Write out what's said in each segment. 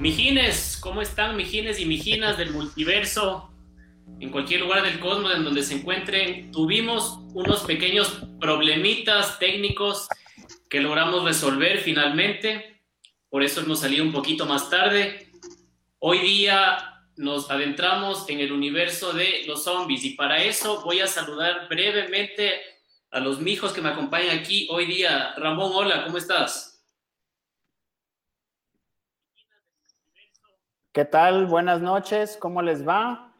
Mijines, ¿cómo están mijines y mijinas del multiverso? En cualquier lugar del cosmos en donde se encuentren, tuvimos unos pequeños problemitas técnicos que logramos resolver finalmente. Por eso hemos salido un poquito más tarde. Hoy día nos adentramos en el universo de los zombies y para eso voy a saludar brevemente a los mijos que me acompañan aquí hoy día. Ramón, hola, ¿cómo estás? ¿Qué tal? Buenas noches, ¿cómo les va?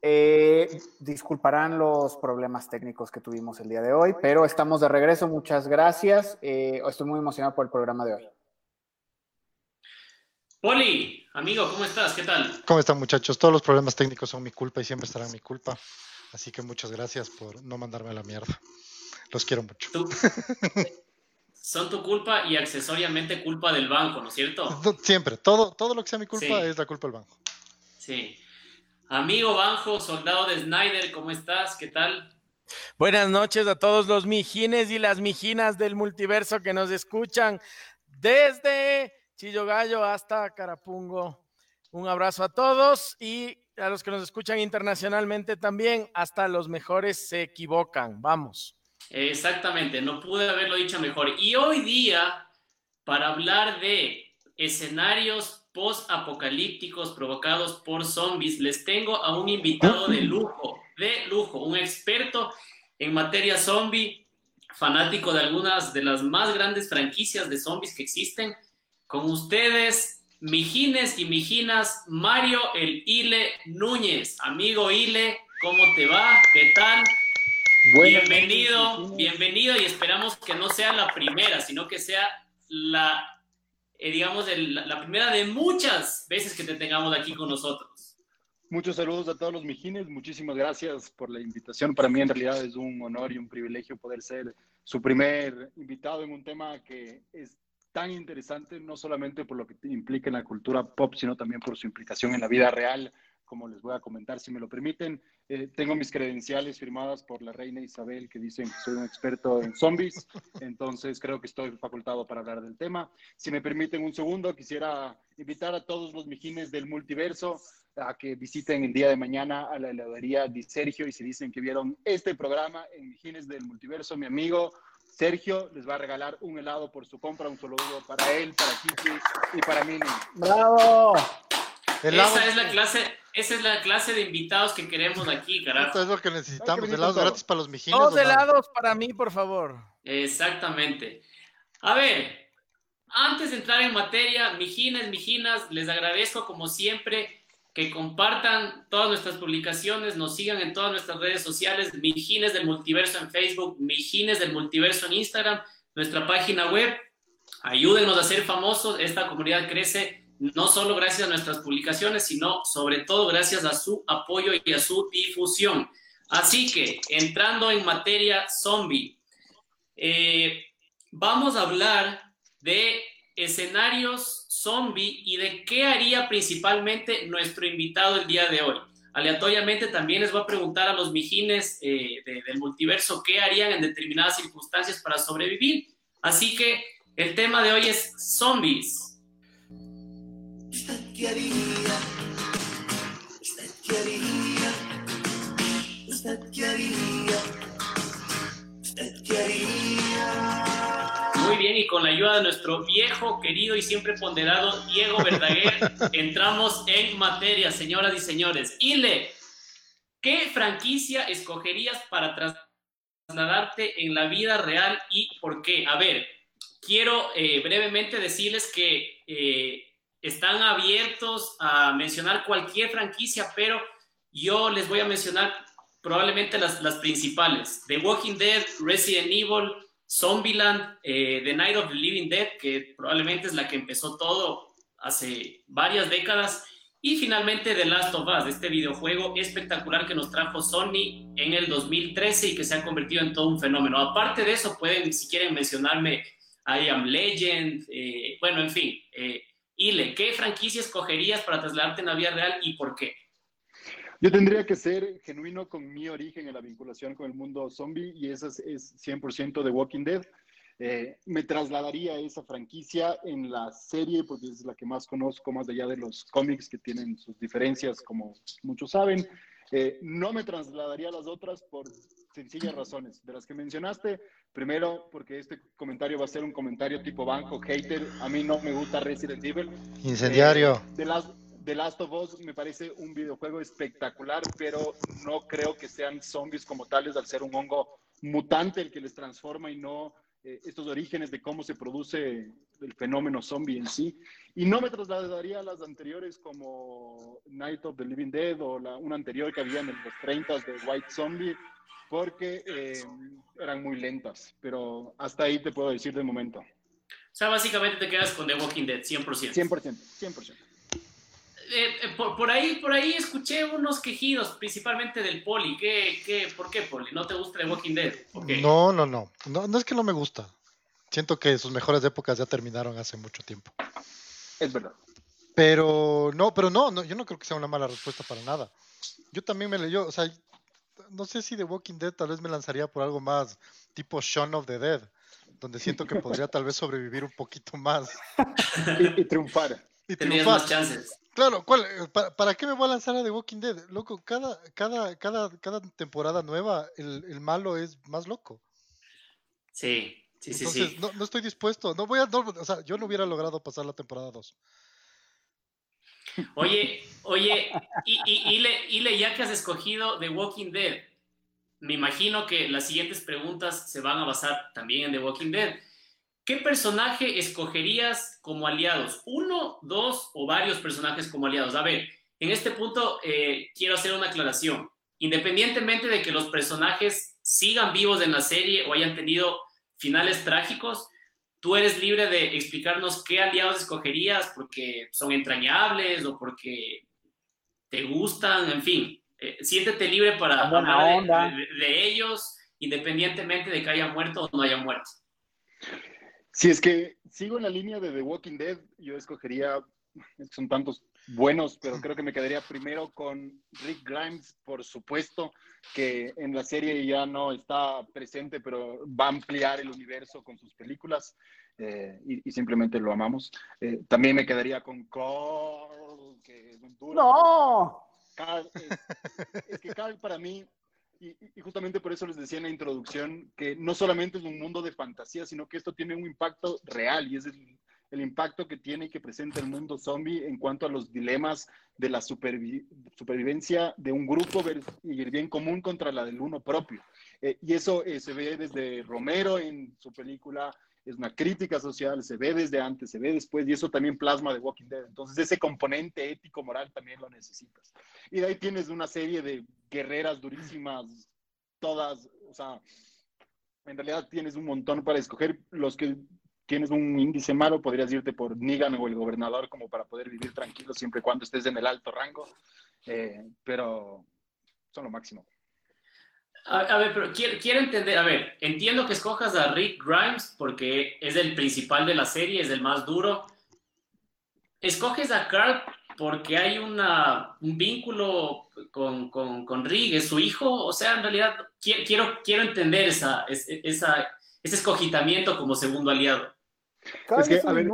Eh, disculparán los problemas técnicos que tuvimos el día de hoy, pero estamos de regreso, muchas gracias. Eh, estoy muy emocionado por el programa de hoy. Poli, amigo, ¿cómo estás? ¿Qué tal? ¿Cómo están muchachos? Todos los problemas técnicos son mi culpa y siempre estarán mi culpa. Así que muchas gracias por no mandarme a la mierda. Los quiero mucho. son tu culpa y accesoriamente culpa del banco, ¿no es cierto? Siempre, todo, todo lo que sea mi culpa es la culpa del banco. Sí. Amigo Banjo, soldado de Snyder, ¿cómo estás? ¿Qué tal? Buenas noches a todos los mijines y las mijinas del multiverso que nos escuchan desde Chillo Gallo hasta Carapungo. Un abrazo a todos y a los que nos escuchan internacionalmente también, hasta los mejores se equivocan. Vamos. Exactamente, no pude haberlo dicho mejor. Y hoy día, para hablar de escenarios post-apocalípticos provocados por zombies, les tengo a un invitado de lujo, de lujo, un experto en materia zombie, fanático de algunas de las más grandes franquicias de zombies que existen. Con ustedes, Mijines y Mijinas, Mario el Ile Núñez. Amigo Ile, ¿cómo te va? ¿Qué tal? Bienvenido, bienvenido y esperamos que no sea la primera, sino que sea la, eh, digamos, la primera de muchas veces que te tengamos aquí con nosotros. Muchos saludos a todos los mijines, muchísimas gracias por la invitación. Para mí en realidad es un honor y un privilegio poder ser su primer invitado en un tema que es tan interesante, no solamente por lo que implica en la cultura pop, sino también por su implicación en la vida real como les voy a comentar, si me lo permiten. Eh, tengo mis credenciales firmadas por la reina Isabel que dicen que soy un experto en zombies, entonces creo que estoy facultado para hablar del tema. Si me permiten un segundo, quisiera invitar a todos los mijines del multiverso a que visiten el día de mañana a la heladería de Sergio y si dicen que vieron este programa en Mijines del Multiverso, mi amigo Sergio les va a regalar un helado por su compra, un saludo para él, para Kiki y para Mini. ¡Bravo! Esa es la clase, esa es la clase de invitados que queremos aquí, carajo. Esto es lo que necesitamos, helados gratis para los mijines. Dos helados para mí, por favor. Exactamente. A ver, antes de entrar en materia, mijines, mijinas, les agradezco como siempre que compartan todas nuestras publicaciones, nos sigan en todas nuestras redes sociales, Mijines del Multiverso en Facebook, Mijines del Multiverso en Instagram, nuestra página web. Ayúdenos a ser famosos, esta comunidad crece no solo gracias a nuestras publicaciones, sino sobre todo gracias a su apoyo y a su difusión. Así que, entrando en materia zombie, eh, vamos a hablar de escenarios zombie y de qué haría principalmente nuestro invitado el día de hoy. Aleatoriamente también les voy a preguntar a los mijines eh, del multiverso qué harían en determinadas circunstancias para sobrevivir. Así que el tema de hoy es zombies. ¿Usted qué haría? ¿Usted qué haría? ¿Usted qué haría? ¿Usted qué haría? Muy bien, y con la ayuda de nuestro viejo, querido y siempre ponderado Diego Verdaguer, entramos en materia, señoras y señores. Ile, ¿qué franquicia escogerías para trasladarte en la vida real y por qué? A ver, quiero eh, brevemente decirles que eh, están abiertos a mencionar cualquier franquicia, pero yo les voy a mencionar probablemente las, las principales. The Walking Dead, Resident Evil, Zombieland, eh, The Night of the Living Dead, que probablemente es la que empezó todo hace varias décadas. Y finalmente The Last of Us, este videojuego espectacular que nos trajo Sony en el 2013 y que se ha convertido en todo un fenómeno. Aparte de eso, pueden, si quieren mencionarme, I Am Legend, eh, bueno, en fin, eh, Ile, ¿qué franquicia escogerías para trasladarte en la vida real y por qué? Yo tendría que ser genuino con mi origen en la vinculación con el mundo zombie y esa es, 100% de Walking Dead. Eh, me trasladaría a esa franquicia en la serie, porque es la que más conozco, más allá de los cómics que tienen sus diferencias, como muchos saben. Eh, no me trasladaría a las otras por sencillas razones. De las que mencionaste, primero, porque este comentario va a ser un comentario tipo banco, hater. A mí no me gusta Resident Evil. Incendiario. Eh, de las, The Last of Us me parece un videojuego espectacular, pero no creo que sean zombies como tales al ser un hongo mutante el que les transforma y no eh, estos orígenes de cómo se produce el fenómeno zombie en sí. Y no me trasladaría a las anteriores como Night of the Living Dead o la, una anterior que había en los 30 de White Zombie, porque eh, eran muy lentas. Pero hasta ahí te puedo decir de momento. O sea, básicamente te quedas con The Walking Dead, 100%. 100%, 100%. Eh, eh, por, ahí, por ahí escuché unos quejidos, principalmente del Poli. ¿Qué, qué, ¿Por qué, Poli? ¿No te gusta The Walking Dead? No, no, no, no. No es que no me gusta. Siento que sus mejores épocas ya terminaron hace mucho tiempo. Es verdad. Pero no, pero no, no, yo no creo que sea una mala respuesta para nada. Yo también me leyó, o sea, no sé si The Walking Dead tal vez me lanzaría por algo más tipo Shaun of the Dead, donde siento que podría tal vez sobrevivir un poquito más. y, triunfar. Y Tenías más chances. Claro, ¿cuál, eh, para, qué me voy a lanzar a The Walking Dead? Loco, cada, cada, cada, cada temporada nueva, el, malo es más loco. Sí, sí, sí. Entonces, No, no estoy dispuesto. No voy a, o sea, yo no hubiera logrado pasar la temporada 2. Oye, oye, y, y, ya que has escogido The Walking Dead, me imagino que las siguientes preguntas se van a basar también en The Walking Dead. ¿Qué personaje escogerías como aliados? ¿Uno, dos o varios personajes como aliados? A ver, en este punto eh, quiero hacer una aclaración. Independientemente de que los personajes sigan vivos en la serie o hayan tenido finales trágicos, tú eres libre de explicarnos qué aliados escogerías porque son entrañables o porque te gustan, en fin. Eh, siéntete libre para hablar de ellos, independientemente de que haya muerto o no haya muerto. Si es que sigo en la línea de The Walking Dead, yo escogería, son tantos buenos, pero creo que me quedaría primero con Rick Grimes, por supuesto, que en la serie ya no está presente, pero va a ampliar el universo con sus películas eh, y, simplemente lo amamos. Eh, también me quedaría con Carl, que es un duro. ¡No! Carl, es que Carl para mí y, justamente por eso les decía en la introducción que no solamente es un mundo de fantasía, sino que esto tiene un impacto real y es el, impacto que tiene y que presenta el mundo zombie en cuanto a los dilemas de la supervivencia de un grupo y el bien común contra la del uno propio. Eh, y eso eh, se ve desde Romero en su película es una crítica social, se ve desde antes, se ve después, y eso también plasma de Walking Dead. Entonces, ese componente ético-moral también lo necesitas. Y de ahí tienes una serie de guerreras durísimas, todas, o sea, en realidad tienes un montón para escoger. Los que tienes un índice malo, podrías irte por Negan o el gobernador como para poder vivir tranquilo siempre y cuando estés en el alto rango, eh, pero son lo máximo. A, ver, pero quiero, quiero, entender, a ver, entiendo que escojas a Rick Grimes porque es el principal de la serie, es el más duro. ¿Escoges a Carl porque hay una, un vínculo con, con, con, Rick, es su hijo? O sea, en realidad quiero, quiero entender esa, ese escogitamiento como segundo aliado. Es que, a ver,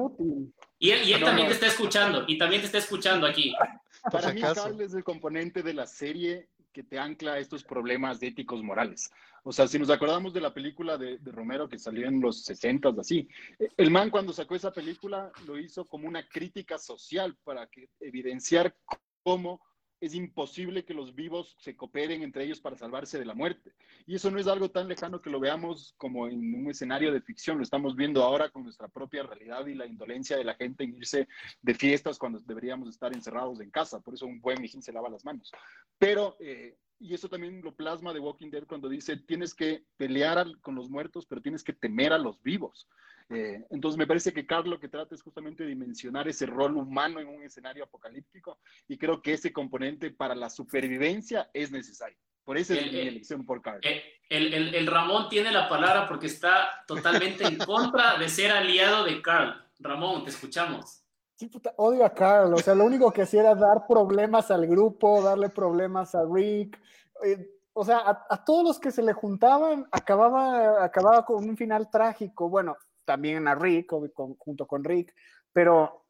y él, y él también te está escuchando, y también te está escuchando aquí. Para mí, Carl es el componente de la serie que te ancla a estos problemas éticos morales. O sea, si nos acordamos de la película de, Romero que salió en los 60, así, el man cuando sacó esa película lo hizo como una crítica social para que, evidenciar cómo es imposible que los vivos se cooperen entre ellos para salvarse de la muerte. Y eso no es algo tan lejano que lo veamos como en un escenario de ficción, lo estamos viendo ahora con nuestra propia realidad y la indolencia de la gente en irse de fiestas cuando deberíamos estar encerrados en casa. Por eso un buen mijín se lava las manos. Pero, eh, y eso también lo plasma de Walking Dead cuando dice, tienes que pelear con los muertos, pero tienes que temer a los vivos. Eh, entonces me parece que Carlos lo que trata es justamente dimensionar ese rol humano en un escenario apocalíptico y creo que ese componente para la supervivencia es necesario. Por eso es mi elección por Carl. El, el, el, Ramón tiene la palabra porque está totalmente en contra de ser aliado de Carl. Ramón, te escuchamos. Sí, puta, odio a Carl. O sea, lo único que hacía era dar problemas al grupo, darle problemas a Rick. Eh, o sea, a, todos los que se le juntaban acababa, acababa con un final trágico. Bueno, también a Rick, junto con Rick, pero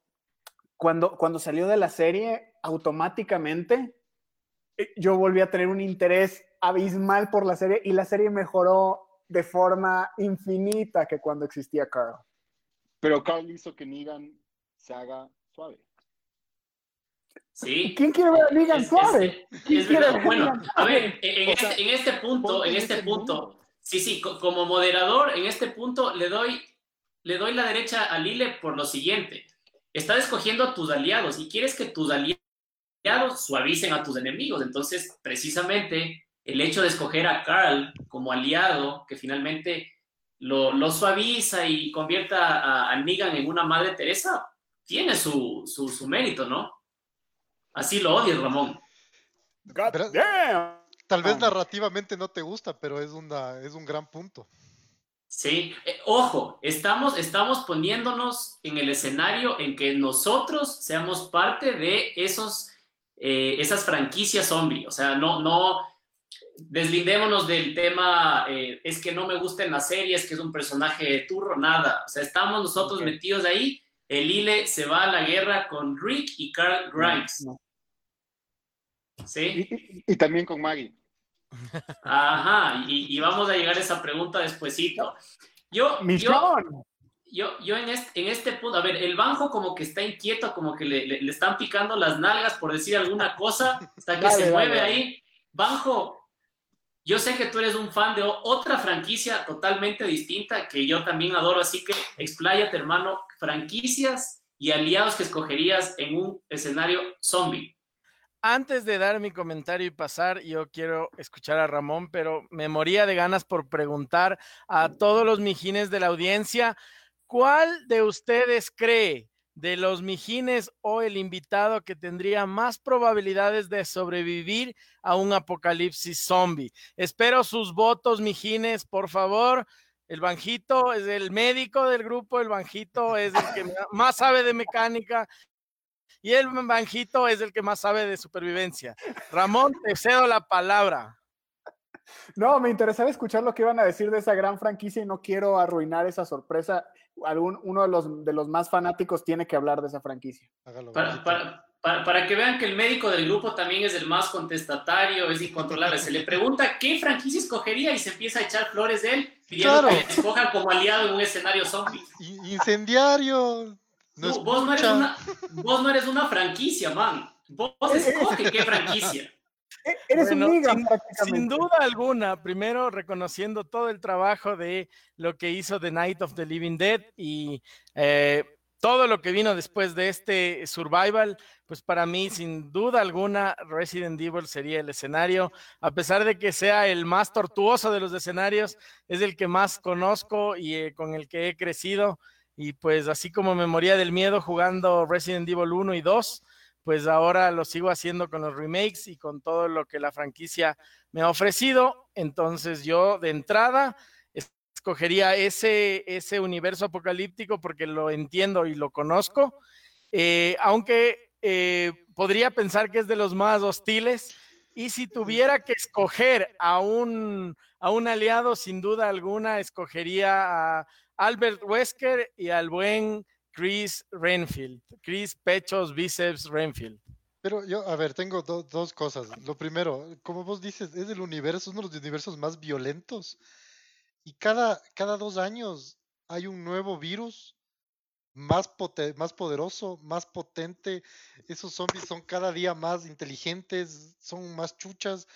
cuando, cuando salió de la serie, automáticamente eh, yo volví a tener un interés abismal por la serie y la serie mejoró de forma infinita que cuando existía Carl. Pero Carl hizo que Negan se haga suave. Sí. ¿Quién quiere ver a Negan suave? bueno, a ver, en, este, en este punto, en este punto, sí, sí, como moderador, en este punto le doy, le doy la derecha a Lile por lo siguiente. Estás escogiendo a tus aliados y quieres que tus aliados suavicen a tus enemigos. Entonces, precisamente, el hecho de escoger a Carl como aliado, que finalmente lo, lo suaviza y convierta a, a, Negan en una madre Teresa, tiene su, su, su mérito, ¿no? Así lo odias, Ramón. Tal vez narrativamente no te gusta, pero es, una, es un gran punto. Sí, eh, ojo, estamos, estamos poniéndonos en el escenario en que nosotros seamos parte de esos, eh, esas franquicias zombie. O sea, no, no deslindémonos del tema, eh, es que no me gusta en la serie, es que es un personaje de turro, nada. O sea, estamos nosotros metidos ahí el Ile se va a la guerra con Rick y Carl Grimes. ¿Sí? Y, también con Maggie. Ajá, y, vamos a llegar a esa pregunta despuesito. Yo, yo, yo, en, este, en este punto, a ver, el Banjo como que está inquieto, como que le, están picando las nalgas por decir alguna cosa, hasta que se mueve ahí. Banjo, yo sé que tú eres un fan de otra franquicia totalmente distinta que yo también adoro, así que expláyate, hermano, franquicias y aliados que escogerías en un escenario zombie. Antes de dar mi comentario y pasar, yo quiero escuchar a Ramón, pero me moría de ganas por preguntar a todos los mijines de la audiencia, ¿cuál de ustedes cree de los mijines o el invitado que tendría más probabilidades de sobrevivir a un apocalipsis zombie. Espero sus votos, mijines, por favor. El Banjito es el médico del grupo, el Banjito es el que más sabe de mecánica y el Banjito es el que más sabe de supervivencia. Ramón, te cedo la palabra. No, me interesaba escuchar lo que iban a decir de esa gran franquicia y no quiero arruinar esa sorpresa algún, uno de los, de los más fanáticos tiene que hablar de esa franquicia. Para, que vean que el médico del grupo también es el más contestatario, es incontrolable. Se le pregunta qué franquicia escogería y se empieza a echar flores de él, pidiendo que escojan como aliado en un escenario zombie. Incendiario. vos, no eres una, vos no eres una franquicia, man. Vos escoge qué franquicia. E-, eres un sin, sin, duda alguna, primero reconociendo todo el trabajo de lo que hizo The Night of the Living Dead y eh, todo lo que vino después de este survival, pues para mí, sin duda alguna, Resident Evil sería el escenario, a pesar de que sea el más tortuoso de los escenarios, es el que más conozco y eh, con el que he crecido. Y pues así como me moría del miedo jugando Resident Evil 1 y 2, pues ahora lo sigo haciendo con los remakes y con todo lo que la franquicia me ha ofrecido. Entonces yo de entrada escogería ese, ese universo apocalíptico porque lo entiendo y lo conozco, eh, aunque eh, podría pensar que es de los más hostiles. Y si tuviera que escoger a un, a un aliado, sin duda alguna, escogería a Albert Wesker y al buen Chris Renfield. Chris Pechos Bíceps Renfield. Pero yo, a ver, tengo dos cosas. Lo primero, como vos dices, es el universo, uno de los universos más violentos. Y cada, cada dos años hay un nuevo virus más, más poderoso, más potente. Esos zombies son cada día más inteligentes, son más chuchas.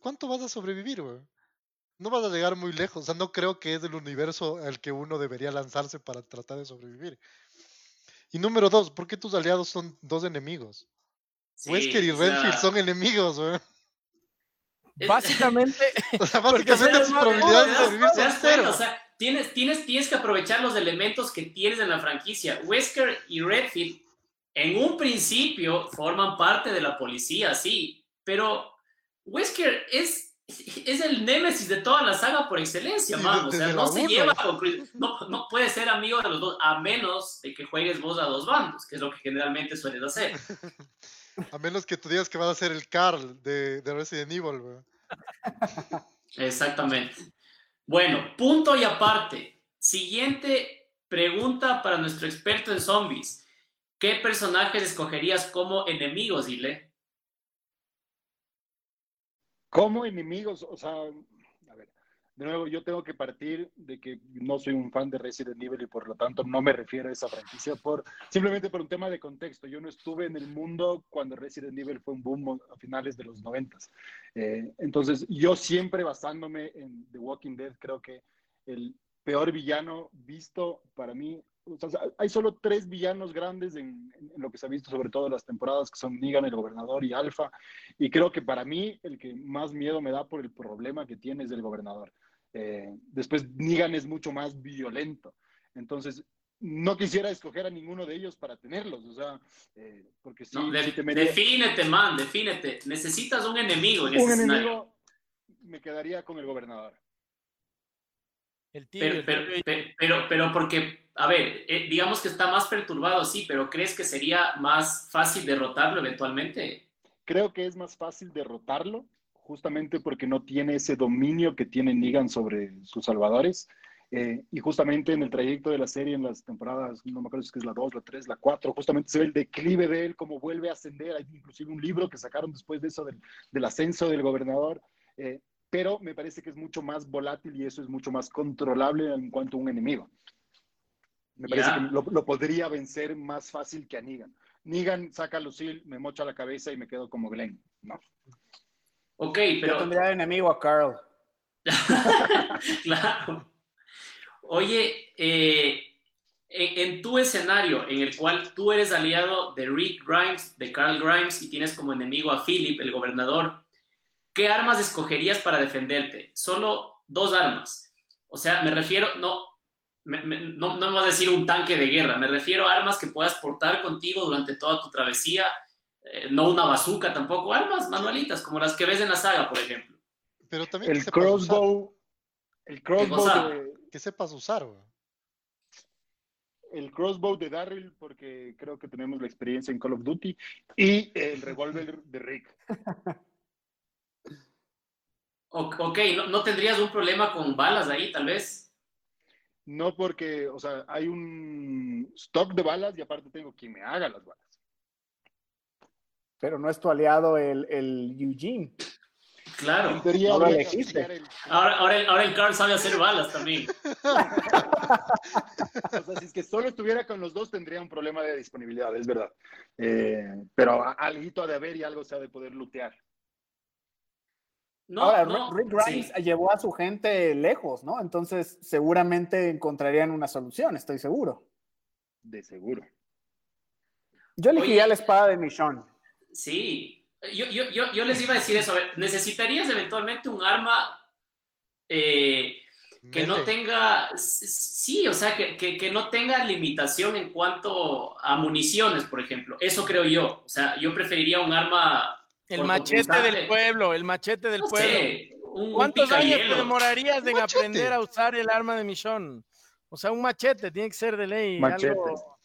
¿Cuánto vas a sobrevivir, güey? No vas a llegar muy lejos. O sea, no creo que es el universo al que uno debería lanzarse para tratar de sobrevivir. Y número dos, ¿por qué tus aliados son dos enemigos? Wesker y Renfield son enemigos, güey. Básicamente, o sea, básicamente sus probabilidades de sobrevivir son cero. O sea, tienes, tienes, tienes que aprovechar los elementos que tienes en la franquicia. Wesker y Redfield, en un principio, forman parte de la policía, sí, pero Wesker es es el némesis de toda la saga por excelencia, man. O sea, no se lleva con no, no puede ser amigo de los dos, a menos de que juegues vos a dos bandos, que es lo que generalmente sueles hacer. a menos que tú digas que vas a ser el Carl de, de Resident Evil, Exactamente. Bueno, punto y aparte. Siguiente pregunta para nuestro experto en zombies. ¿Qué personajes escogerías como enemigos, Dile? Como enemigos, o sea, a ver, de nuevo, yo tengo que partir de que no soy un fan de Resident Evil y por lo tanto no me refiero a esa franquicia por simplemente por un tema de contexto. Yo no estuve en el mundo cuando Resident Evil fue un boom a finales de los noventas. Eh, entonces, yo siempre basándome en The Walking Dead, creo que el peor villano visto para mí o sea, hay solo tres villanos grandes en, en, lo que se ha visto, sobre todo en las temporadas, que son Negan, el gobernador y Alpha. Y creo que para mí el que más miedo me da por el problema que tiene es el gobernador. Eh, después, Negan es mucho más violento. Entonces, no quisiera escoger a ninguno de ellos para tenerlos, o sea, eh, porque sí, no, de, te me... Defínete, man, defínete. Necesitas un enemigo en un ese enemigo, escenario. Me quedaría con el gobernador. El tío, Pero, el pero, tío- pero, pero, pero porque, a ver, eh, digamos que está más perturbado, sí, pero ¿crees que sería más fácil derrotarlo eventualmente? Creo que es más fácil derrotarlo, justamente porque no tiene ese dominio que tiene Negan sobre sus salvadores. Eh, y justamente en el trayecto de la serie, en las temporadas, no me acuerdo si es la 2, la 3, la 4, justamente se ve el declive de él, cómo vuelve a ascender. Hay inclusive un libro que sacaron después de eso, del, del ascenso del gobernador. Eh, pero me parece que es mucho más volátil y eso es mucho más controlable en cuanto a un enemigo. Me parece que lo, lo podría vencer más fácil que a Negan. Negan saca a Lucille, me mocha la cabeza y me quedo como Glenn. No. Ok, Yo pero... tendría de enemigo a Carl. claro. Oye, eh, en, en tu escenario en el cual tú eres aliado de Rick Grimes, de Carl Grimes, y tienes como enemigo a Philip, el gobernador, ¿qué armas escogerías para defenderte? Solo dos armas. O sea, me refiero, no, me- me- no, no me vas a decir un tanque de guerra, me refiero a armas que puedas portar contigo durante toda tu travesía, eh, no una bazooka tampoco, armas manualitas, como las que ves en la saga, por ejemplo. Pero también El crossbow, el crossbow, de, que sepas usar, güey. el crossbow de Darryl, porque creo que tenemos la experiencia en Call of Duty, y el revólver de Rick. Ok, no, no tendrías un problema con balas ahí, tal vez. No porque, o sea, hay un stock de balas y aparte tengo quien me haga las balas. Pero no es tu aliado el, el Eugene. Claro. En teoría aplicar el- Ahora, ahora, el, ahora el Carl sabe hacer balas también. O sea, si es que solo estuviera con los dos, tendría un problema de disponibilidad, es verdad. Eh, pero a- alguito ha de haber y algo se ha de poder lootear. No, Ahora, no, Rick Grimes sí. llevó a su gente lejos, ¿no? Entonces, seguramente encontrarían una solución, estoy seguro. De seguro. Yo elegiría Oye. la espada de Michonne. Sí. Yo, yo, yo, yo les iba a decir eso. A ver, ¿necesitarías eventualmente un arma eh, que no tenga, sí, o sea, que, que, que no tenga limitación en cuanto a municiones, por ejemplo? Eso creo yo. O sea, yo preferiría un arma... El machete del pueblo, el machete del No pueblo. sé, un, un ¿Cuántos años te demorarías en aprender a usar el arma de Michonne? O sea, un machete tiene que ser de ley. Machete. Algo,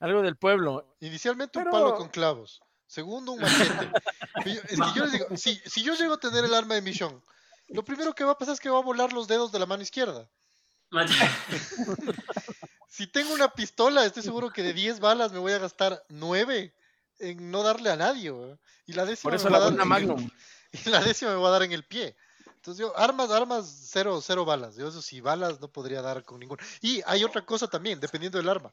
algo del pueblo. Inicialmente un palo con clavos. Segundo, un machete. Es que yo les digo, si, si yo llego a tener el arma de Michonne, lo primero que va a pasar es que va a volar los dedos de la mano izquierda. Machete. Si tengo una pistola, estoy seguro que de 10 balas me voy a gastar 9 en no darle a nadie. Y la décima Por eso me va la buena Magnum. y la décima me va a dar en el pie. Entonces yo, armas, armas, cero, cero balas. Yo eso sí, balas no podría dar con ninguna. Y hay otra cosa también, dependiendo del arma.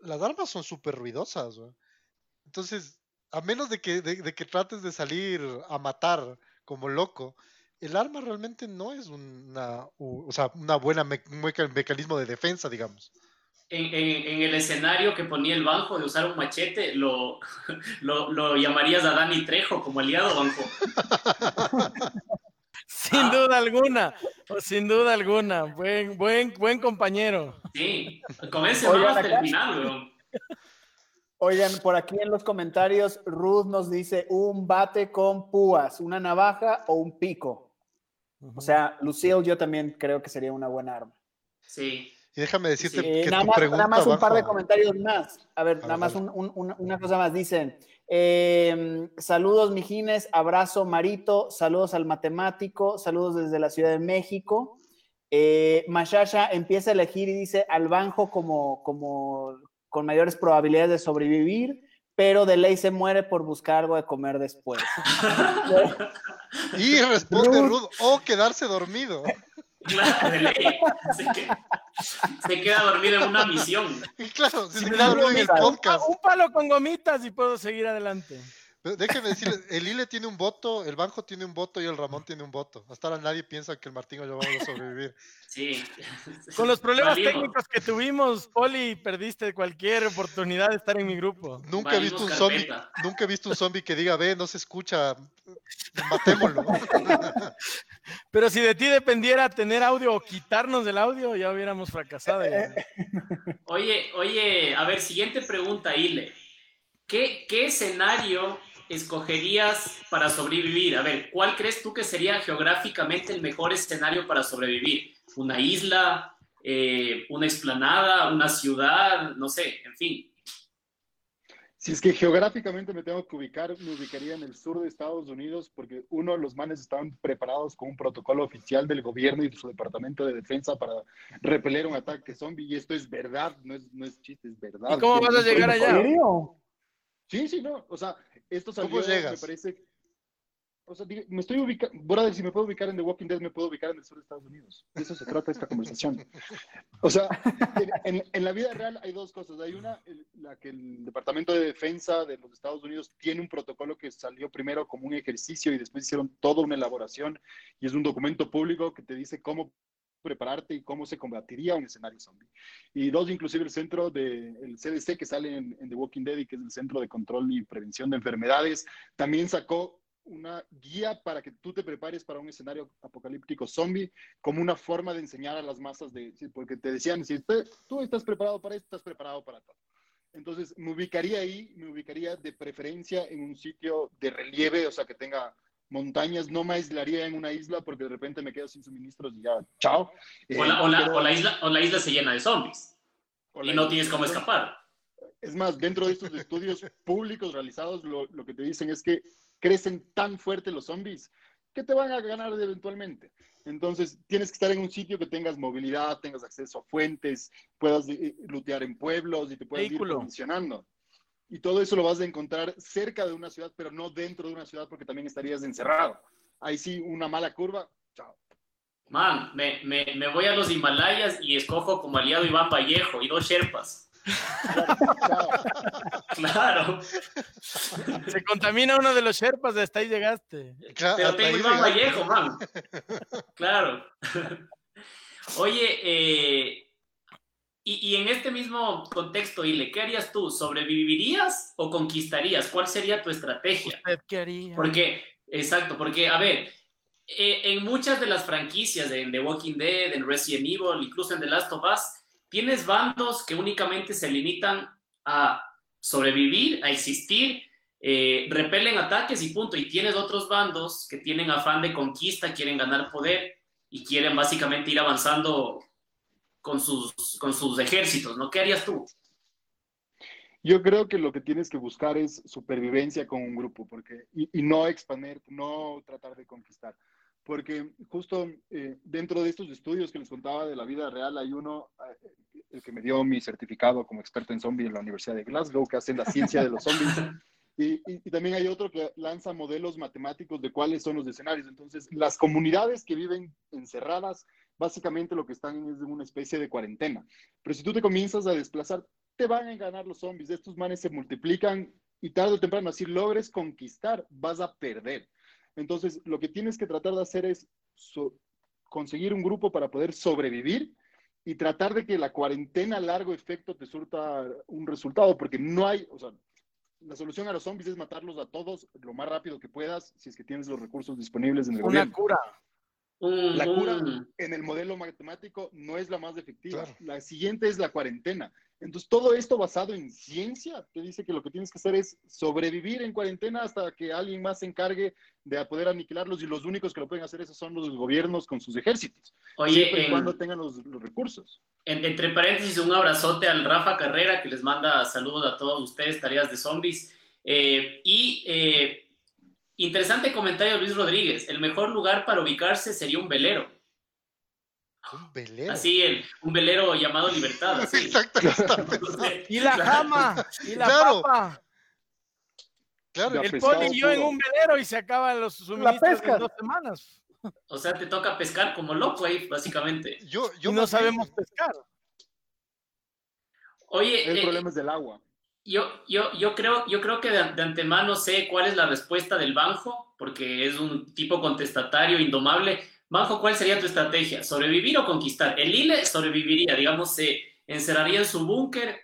Las armas son súper ruidosas. Entonces, a menos de que, de, de que trates de salir a matar como loco, el arma realmente no es una, o sea, una buena me- meca- mecanismo de defensa, digamos. En, en- en el escenario que ponía el Banjo de usar un machete, lo, lo, lo llamarías a Dani Trejo como aliado, Banjo. Sin Ah. duda alguna. sin duda alguna. Buen, buen, buen compañero. Sí, con ese acá- el final, weón. Oigan, por aquí en los comentarios, Ruth nos dice un bate con púas, una navaja o un pico. O sea, Lucille yo también creo que sería una buena arma. Sí. Y déjame decirte Eh, que nada, tu más, pregunta nada más un par de comentarios más. A ver, A nada ver, más dale. un- un- una cosa más. Dicen, eh, saludos Mijines, abrazo Marito, saludos al matemático, saludos desde la Ciudad de México. Eh, Mashasha empieza a elegir y dice al Banjo como, como con mayores probabilidades de sobrevivir, pero de ley se muere por buscar algo de comer después. Y responde. Ruth, o quedarse dormido. Claro, de ley. Se queda, se queda dormido en una misión. Claro, se me queda da dormido en el podcast. Un palo con gomitas y puedo seguir adelante. Pero Déjenme decirles, el Ile tiene un voto, el Banjo tiene un voto y el Ramón tiene un voto. Hasta ahora nadie piensa que el Martín o yo vamos a sobrevivir. Sí. Con los problemas Valimos. técnicos que tuvimos, Poli, perdiste cualquier oportunidad de estar en mi grupo. Nunca he visto un zombie, nunca he visto un zombie que diga, ve, no se escucha, matémoslo. Pero si de ti dependiera tener audio o quitarnos del audio, ya hubiéramos fracasado. ya. Oye, oye, a ver, siguiente pregunta, Ile. ¿Qué, ¿Qué escenario escogerías para sobrevivir? A ver, ¿cuál crees tú que sería geográficamente el mejor escenario para sobrevivir? ¿Una isla? eh, ¿Una explanada? ¿Una ciudad? No sé, en fin. Si es que geográficamente me tengo que ubicar, me ubicaría en el sur de Estados Unidos porque uno, los manes estaban preparados con un protocolo oficial del gobierno y de su departamento de defensa para repeler un ataque zombie y esto es verdad, no es, no es chiste, es verdad. ¿Y cómo vas a llegar ¿En allá? serio? Sí, sí, no, o sea, esto salió, ¿Cómo llegas? me parece, o sea, me estoy ubicando, brother, si me puedo ubicar en The Walking Dead, me puedo ubicar en el sur de Estados Unidos. De eso se trata esta conversación. O sea, en, en- en la vida real hay dos cosas. Hay una, el- la que el Departamento de Defensa de los Estados Unidos tiene un protocolo que salió primero como un ejercicio y después hicieron toda una elaboración y es un documento público que te dice cómo prepararte y cómo se combatiría un escenario zombie. Y dos, inclusive el centro del CDC que sale en, The Walking Dead y que es el Centro de Control y Prevención de Enfermedades, también sacó una guía para que tú te prepares para un escenario apocalíptico zombie como una forma de enseñar a las masas de, porque te decían, si usted- tú estás preparado para esto, estás preparado para todo. Entonces, me ubicaría ahí, me ubicaría de preferencia en un sitio de relieve, o sea, que tenga montañas, no me aislaría en una isla porque de repente me quedo sin suministros y ya, chao. O la, Eh, o la- pero- o la isla, o la isla se llena de zombies y no tienes cómo escapar. Es más, dentro de estos estudios públicos realizados, lo, lo que te dicen es que crecen tan fuerte los zombies que te van a ganar eventualmente. Entonces, tienes que estar en un sitio que tengas movilidad, tengas acceso a fuentes, puedas eh, lootear en pueblos y te puedas Vehículo. ir condicionando. Y todo eso lo vas a encontrar cerca de una ciudad, pero no dentro de una ciudad porque también estarías encerrado. Ahí sí, una mala curva, chao. Man, me, me, me voy a los Himalayas y escojo como aliado Iván Vallejo y dos Sherpas. Claro, Se contamina uno de los Sherpas, hasta ahí llegaste. Claro, pero tengo Iván llegaste. Vallejo, man. Claro. Oye, eh, y, y en este mismo contexto, Ile, ¿qué harías tú? ¿Sobrevivirías o conquistarías? ¿Cuál sería tu estrategia? ¿Usted qué haría? Porque, exacto, porque, a ver, eh, en muchas de las franquicias, en The Walking Dead, en Resident Evil, incluso en The Last of Us, tienes bandos que únicamente se limitan a sobrevivir, a existir, eh, repelen ataques y punto. Y tienes otros bandos que tienen afán de conquista, quieren ganar poder y quieren básicamente ir avanzando con sus, con sus ejércitos, ¿no? ¿Qué harías tú? Yo creo que lo que tienes que buscar es supervivencia con un grupo, porque, y, no expandir, no tratar de conquistar. Porque justo eh, dentro de estos estudios que les contaba de la vida real, hay uno, eh, el que me dio mi certificado como experto en zombie en la Universidad de Glasgow, que hace la ciencia de los zombies. Y, y- y también hay otro que lanza modelos matemáticos de cuáles son los escenarios. Entonces, las comunidades que viven encerradas, básicamente lo que están es en una especie de cuarentena. Pero si tú te comienzas a desplazar, te van a ganar los zombies. Estos manes se multiplican y tarde o temprano, si logres conquistar, vas a perder. Entonces, lo que tienes que tratar de hacer es so- conseguir un grupo para poder sobrevivir y tratar de que la cuarentena a largo efecto te surta un resultado, porque no hay, o sea, la solución a los zombies es matarlos a todos lo más rápido que puedas, si es que tienes los recursos disponibles en el Una gobierno. cura. La cura en el modelo matemático no es la más efectiva. Claro. La siguiente es la cuarentena. Entonces, todo esto basado en ciencia, te dice que lo que tienes que hacer es sobrevivir en cuarentena hasta que alguien más se encargue de poder aniquilarlos y los únicos que lo pueden hacer eso son los gobiernos con sus ejércitos, Oye, siempre y cuando tengan los, los recursos. En- entre paréntesis, un abrazote al Rafa Carrera que les manda saludos a todos ustedes, tareas de zombies. Eh, y eh, interesante comentario de Luis Rodríguez: el mejor lugar para ubicarse sería un velero. Un velero. Así, el- un velero llamado Libertad. Así. Exacto, Y la jama, y la Claro. papa. Claro, El poli y yo en un velero y se acaban los suministros pesca. en dos semanas. o sea, te toca pescar como loco ahí, básicamente. yo, yo y no sabemos pescar. Oye, El eh, problema es del agua. Yo, yo, yo, creo, yo creo que de, antemano sé cuál es la respuesta del Banjo, porque es un tipo contestatario, indomable. Banjo, ¿cuál sería tu estrategia? ¿Sobrevivir o conquistar? El ILE sobreviviría, digamos, se encerraría en su búnker,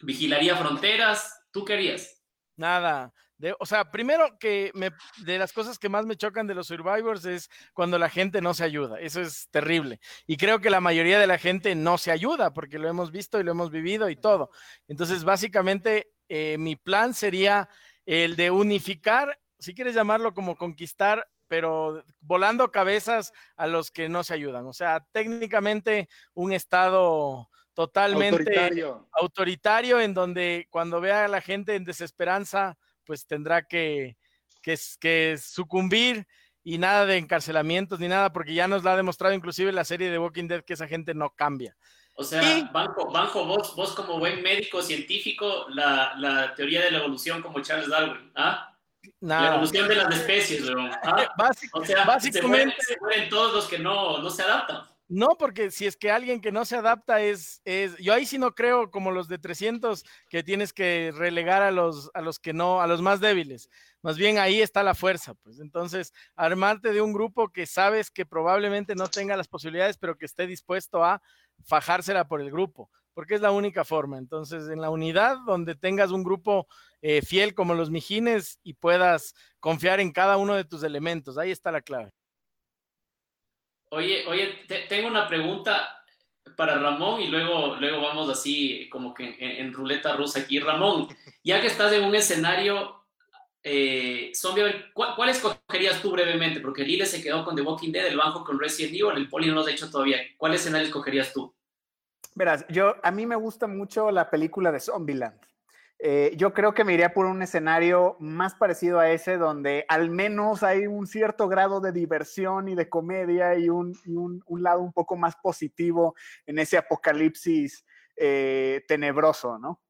vigilaría fronteras. ¿Tú qué harías? Nada. De- o sea, primero que me, de las cosas que más me chocan de los survivors es cuando la gente no se ayuda. Eso es terrible. Y creo que la mayoría de la gente no se ayuda porque lo hemos visto y lo hemos vivido y todo. Entonces, básicamente, eh, mi plan sería el de unificar, si quieres llamarlo como conquistar, pero volando cabezas a los que no se ayudan. O sea, técnicamente un estado totalmente Autoritario. autoritario en donde cuando vea a la gente en desesperanza, pues tendrá que, que, que sucumbir y nada de encarcelamientos ni nada, porque ya nos la ha demostrado inclusive la serie de Walking Dead que esa gente no cambia. O sea, Y- Banjo, Banjo vos, vos como buen médico científico, la, la teoría de la evolución como Charles Darwin, ¿ah? La Nada. evolución de las especies, weón, ¿ah? Básic- O sea, se mueren, básicamente, se mueren todos los que no, no se adaptan. No, porque si es que alguien que no se adapta es, es, yo ahí sí no creo como los de 300 que tienes que relegar a los, a los que no, a los más débiles. Más bien ahí está la fuerza, pues. Entonces, armarte de un grupo que sabes que probablemente no tenga las posibilidades, pero que esté dispuesto a fajársela por el grupo, porque es la única forma. Entonces, en la unidad donde tengas un grupo eh, fiel como los mijines y puedas confiar en cada uno de tus elementos, ahí está la clave. Oye, oye, te- tengo una pregunta para Ramón y luego, luego vamos así como que en, ruleta rusa aquí. Ramón, ya que estás en un escenario eh, zombie, ¿cuál, escogerías tú brevemente? Porque Lile se quedó con The Walking Dead, el Banjo con Resident Evil, el Poli no nos ha dicho todavía. ¿Cuál escenario escogerías tú? Verás, yo, a mí me gusta mucho la película de Zombieland. Eh, yo creo que me iría por un escenario más parecido a ese, donde al menos hay un cierto grado de diversión y de comedia y un, y un, un lado un poco más positivo en ese apocalipsis eh, tenebroso, ¿no?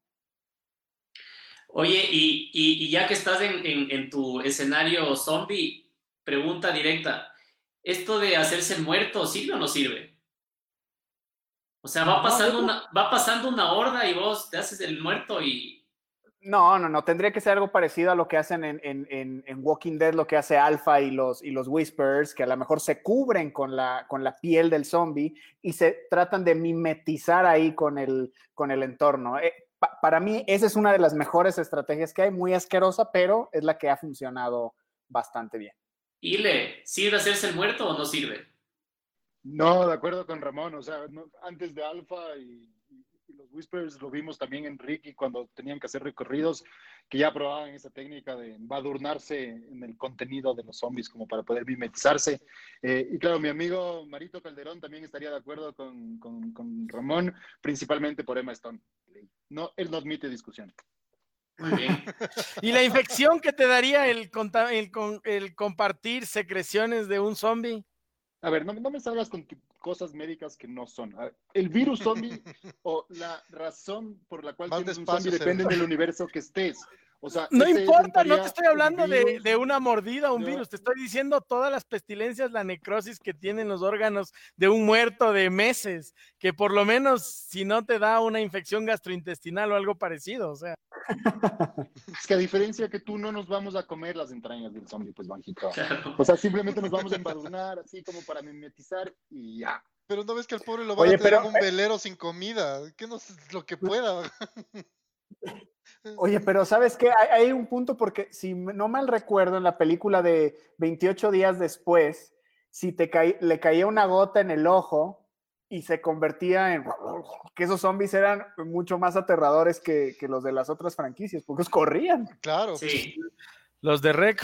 Oye, y, y- y ya que estás en, en- en tu escenario zombie, pregunta directa, ¿esto de hacerse el muerto sirve o no sirve? O sea, va pasando una, va pasando una horda y vos te haces el muerto y... No, no, no, tendría que ser algo parecido a lo que hacen en, en- en- en Walking Dead, lo que hace Alpha y los, y los Whispers, que a lo mejor se cubren con la, con la piel del zombie y se tratan de mimetizar ahí con el, con el entorno. Eh, pa- para mí, esa es una de las mejores estrategias que hay, muy asquerosa, pero es la que ha funcionado bastante bien. Ile, ¿sirve hacerse el muerto o no sirve? No, de acuerdo con Ramón. O sea, no- antes de Alpha y, y- los Whispers lo vimos también en Ricky cuando tenían que hacer recorridos, que ya probaban esa técnica de embadurnarse en el contenido de los zombies como para poder mimetizarse. Eh, y claro, mi amigo Marito Calderón también estaría de acuerdo con, con- con Ramón, principalmente por Emma Stone. No, él no admite discusión. Muy bien. ¿Y la infección que te daría el, el, con- el compartir secreciones de un zombie? A ver, no, no me salgas con cosas médicas que no son. A ver, el virus zombie o la razón por la cual tienes un zombie depende del universo que estés. O sea, No importa, no te estoy hablando un de, virus. de una mordida, un No. virus, te estoy diciendo todas las pestilencias, la necrosis que tienen los órganos de un muerto de meses, que por lo menos si no te da una infección gastrointestinal o algo parecido, o sea. Es que a diferencia que tú no nos vamos a comer las entrañas del zombie, pues Banjito. Claro. O sea, simplemente nos vamos a embadurnar así como para mimetizar y ya. Pero no ves que el pobre lo van Oye, a tener pero- en un velero sin comida. Que no es lo que pueda. Oye, pero ¿sabes qué? Hay, hay un punto porque si no mal recuerdo en la película de 28 días después, si te caí- le caía una gota en el ojo, y se convertía en que esos zombies eran mucho más aterradores que, que los de las otras franquicias, porque ellos corrían. Claro. Sí. Los de Rec.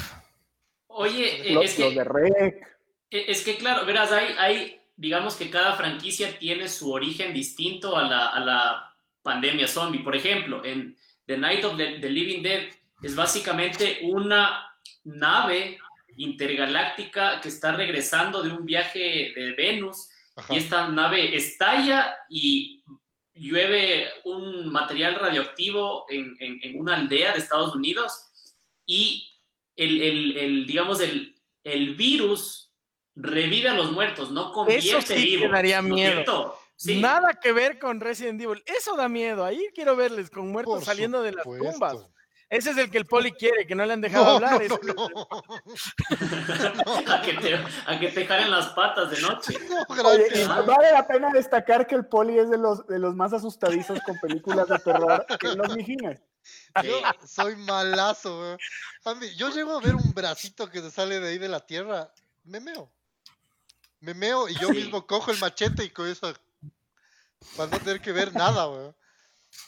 Oye, eh, Los, es que... los de Rec. Eh, Es que, claro, verás, hay, hay, digamos que cada franquicia tiene su origen distinto a la, a la pandemia zombie. Por ejemplo, en The Night of the, the Living Dead es básicamente una nave intergaláctica que está regresando de un viaje de Venus Ajá. y esta nave estalla y llueve un material radioactivo en, en- en una aldea de Estados Unidos y el, el- el, digamos, el, el virus revive a los muertos, no convierte Eso sí que vivos, daría ¿no miedo. cierto? Sí. Nada que ver con Resident Evil. Eso da miedo. Ahí quiero verles con muertos Por saliendo de las tumbas. Ese es el que el poli quiere, que no le han dejado No, hablar. no, ese- no, no. a, que te, a que te jalen las patas de noche. Oye, y vale la pena destacar que el poli es de los, de los más asustadizos con películas de terror en los mijines. Yo soy malazo, weón. A mí- yo llego a ver un bracito que se sale de ahí de la tierra, me meo. Me meo y yo Sí. mismo cojo el machete y con eso para no tener que ver nada, weón.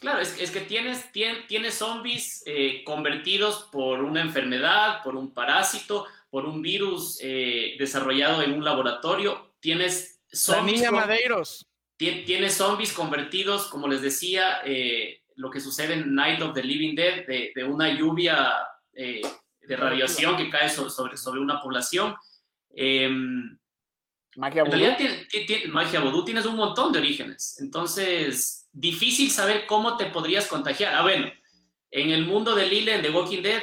Claro, es, es que tienes, tien- tienes zombies eh, convertidos por una enfermedad, por un parásito, por un virus eh, desarrollado en un laboratorio. Tienes La zombies, niña Madeiros. tien- tienes zombies convertidos, como les decía, eh, lo que sucede en Night of the Living Dead, de, de una lluvia eh, de radiación que cae so- sobre, sobre una población. Magia en vudú. realidad, tiene- ti- ti- magia vudú tienes un montón de orígenes. Entonces, difícil saber cómo te podrías contagiar. Ah, bueno, en el mundo de Lile, en The Walking Dead,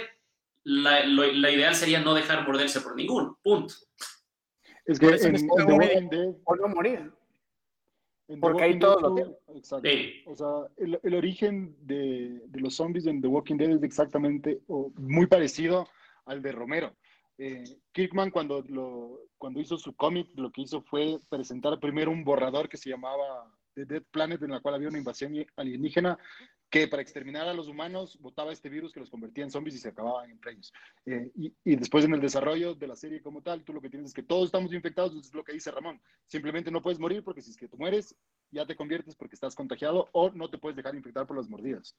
la, lo- la ideal sería no dejar morderse por ninguno. Punto. Es que en, en Walking Dead, O no morir. en The Porque ahí Walking Dead todos lo tienen. Exacto. Sí. O sea, el, el origen de, de los zombies en The Walking Dead es exactamente o muy parecido al de Romero. Eh, Kirkman cuando, hizo su cómic, lo que hizo fue presentar primero un borrador que se llamaba The Dead Planet, en la cual había una invasión alienígena que para exterminar a los humanos botaba este virus que los convertía en zombies y se acababan entre ellos. Eh, y, y después en el desarrollo de la serie como tal, tú lo que tienes es que todos estamos infectados, es lo que dice Ramón. Simplemente no puedes morir porque si es que tú mueres, ya te conviertes porque estás contagiado o no te puedes dejar infectar por las mordidas.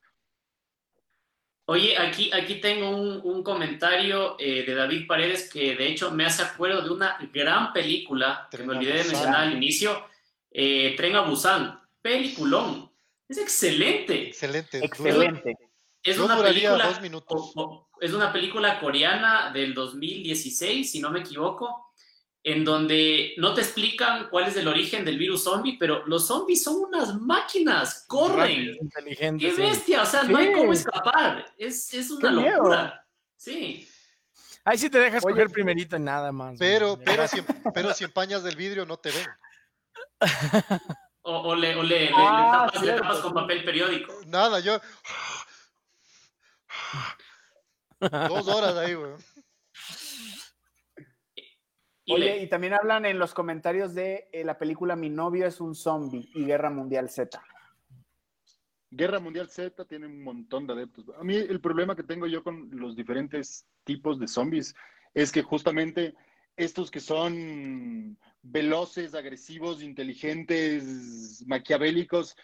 Oye, aquí, aquí tengo un, un comentario eh, de David Paredes que de hecho me hace acuerdo de una gran película que me olvidé de mencionar al inicio, eh, Tren a Busan. Peliculón. Es excelente. Excelente. Excelente. Es una película, dos minutos. o- o- es una película coreana del 2016, si no me equivoco, en donde no te explican cuál es el origen del virus zombie, pero los zombies son unas máquinas, corren. ¡Qué bestia! O sea, no hay cómo escapar. Es, es una ¡Qué miedo! locura. Sí. Ahí sí te dejas Oye, coger primerito nada más. Pero, güey. pero si, pero si empañas del vidrio no te ven. O, o le, o le, le- le Ah, tapas, le tapas con papel periódico. Nada, yo. Dos horas ahí, güey. Y Oye, y también hablan en los comentarios de eh, la película Mi novio es un zombie y Guerra Mundial Z. Guerra Mundial Z tiene un montón de adeptos. A mí el problema que tengo yo con los diferentes tipos de zombies es que justamente estos que son veloces, agresivos, inteligentes, maquiavélicos,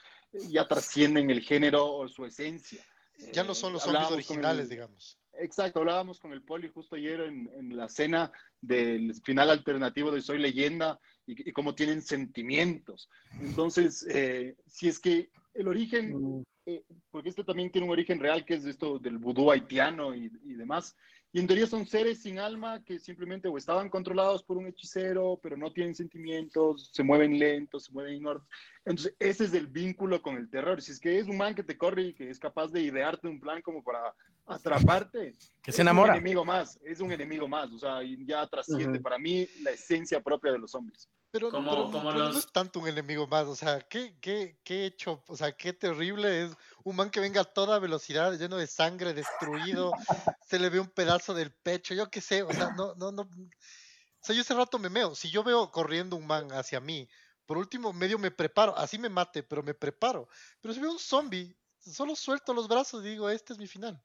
ya trascienden el género o su esencia. Ya no son los Eh, zombies originales, el- digamos. Exacto, hablábamos con el Poli justo ayer en, en la cena del final alternativo de Soy Leyenda y, y cómo tienen sentimientos. Entonces, eh, si es que el origen, eh, porque este también tiene un origen real que es esto del vudú haitiano y, y demás, y en teoría son seres sin alma que simplemente o estaban controlados por un hechicero, pero no tienen sentimientos, se mueven lentos, se mueven ignorantes. Entonces, ese es el vínculo con el terror. Si es que es un man que te corre y que es capaz de idearte un plan como para atraparte, Que es se enamora. un enemigo más, es un enemigo más, o sea, ya trasciende para mí la esencia propia de los zombies. Pero, Como- pero- como pero los- no es tanto un enemigo más, o sea, qué, qué, qué hecho, o sea, qué terrible es un man que venga a toda velocidad, lleno de sangre, destruido, se le ve un pedazo del pecho, yo qué sé, o sea, no, no, no, o sea, yo ese rato me meo, si yo veo corriendo un man hacia mí, por último medio me preparo, así me mate, pero me preparo, pero si veo un zombie, solo suelto los brazos y digo, este es mi final.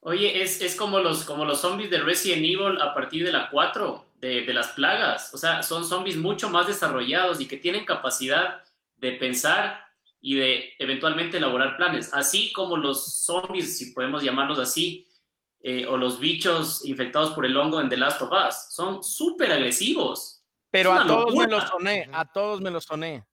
Oye, es, es como, los, como los zombies de Resident Evil a partir de la 4. de, de las plagas. O sea, son zombies mucho más desarrollados y que tienen capacidad de pensar y de eventualmente elaborar planes, así como los zombies, si podemos llamarlos así, eh, o los bichos infectados por el hongo en The Last of Us, son súper agresivos. Pero a todos me los soné, a todos me los soné.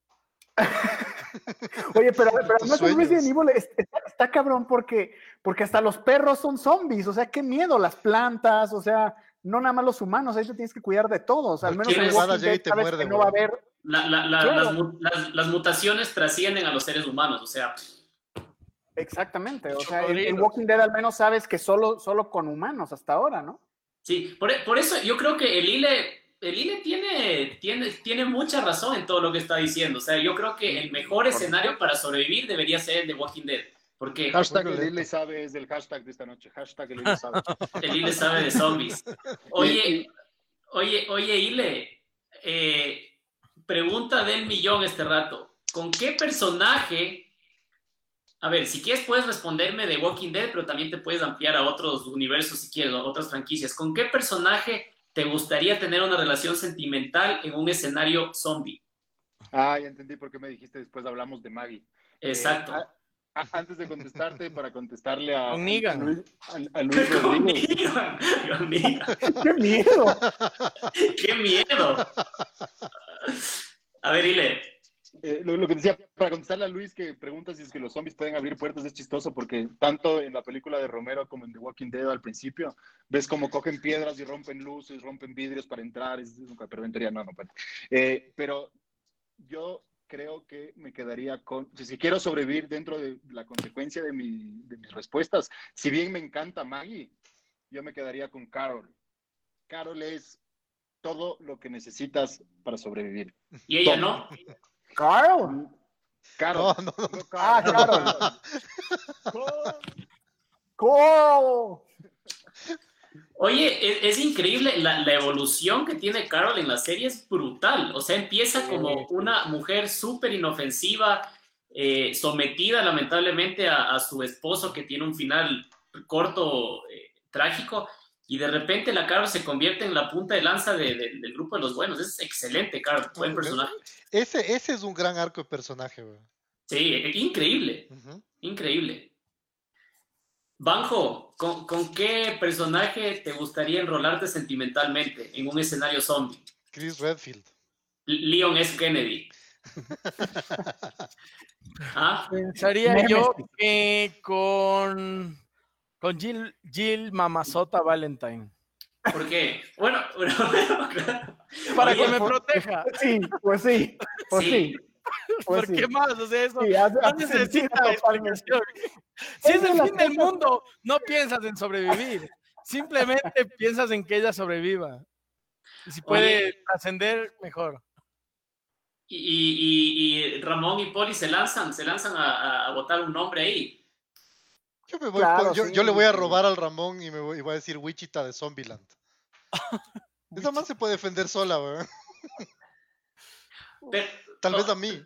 Oye, pero, además Resident. Evil es- está, está cabrón porque, porque hasta los perros son zombies, o sea, qué miedo, las plantas, o sea, no nada más los humanos, ahí te tienes que cuidar de todos, al menos en Walking te sabes muerde, que no va a haber, La- la- la- Claro. las, mu- las- las mutaciones trascienden a los seres humanos, o sea, exactamente, o sea, en. Walking Dead al menos sabes que solo, solo con humanos hasta ahora, ¿no? sí, por, por eso yo creo que el ILE, el ILE tiene, tiene, tiene mucha razón en todo lo que está diciendo, o sea, yo creo que el mejor escenario para sobrevivir debería ser el de Walking Dead, porque Hashtag el. Ile sabe es del hashtag de esta noche. Hashtag el Ile sabe. el ILE sabe de zombies. Oye, oye, oye, Ile, eh, pregunta del millón este rato. ¿Con qué personaje? A ver, si quieres puedes responderme de Walking Dead, pero también te puedes ampliar a otros universos si quieres, o otras franquicias. ¿Con qué personaje te gustaría tener una relación sentimental en un escenario zombie? Ah, ya entendí por qué me dijiste después hablamos de Maggie. Exacto. Eh, a- a- antes de contestarte, para contestarle a, Con Negan. a Luis, a- a Luis Con Rodríguez. ¡Qué miedo! ¡Qué miedo! A ver, Ile. Eh, lo, lo que decía, para contestarle a Luis que pregunta si es que los zombies pueden abrir puertas, es chistoso porque tanto en la película de Romero como en The Walking Dead al principio, ves como cogen piedras y rompen luces, rompen vidrios para entrar, es, pero en teoría no, no puede. Eh, pero yo creo que me quedaría con, si, si quiero sobrevivir dentro de la consecuencia de, mi- de mis respuestas, si bien me encanta Maggie, yo me quedaría con Carol. Carol es todo lo que necesitas para sobrevivir. Y ella no. Carl. Carol. No, no, no. No, Ah, Carol. ¡Carl! Oye, es, es increíble la, la evolución que tiene Carol en la serie, es brutal. O sea, empieza como una mujer súper inofensiva, eh, sometida lamentablemente a, a su esposo que tiene un final corto, eh, trágico, y de repente la Carol se convierte en la punta de lanza de- de- del grupo de los buenos. Es excelente, Carol, buen personaje. Ese, ese es un gran arco de personaje, güey. Sí, eh, increíble, Ujú. increíble. Banjo, ¿con, con qué personaje te gustaría enrolarte sentimentalmente en un escenario zombie? Chris Redfield. Leon S. Kennedy. ¿Ah? Pensaría yo que con, con Jill, Jill Mamazota Valentine. ¿Por qué? Bueno, bueno, bueno, claro. Para Oye, que me proteja. Pues sí, pues sí, pues Sí. sí. Pues ¿Por sí. qué más? O sea, eso Sí, hace- no necesita explicación. Si es el fin del mundo, no piensas en sobrevivir. Simplemente piensas en que ella sobreviva. Y si puede Oye. trascender, mejor. Y, y- y Ramón y Poli se lanzan, se lanzan a, a- botar un nombre ahí. Yo, me voy Claro, por- yo, sí, yo le voy a robar al Ramón y me voy, y voy a decir Wichita de Zombieland. Esa más se puede defender sola, güey. Pero- Tal vez a mí.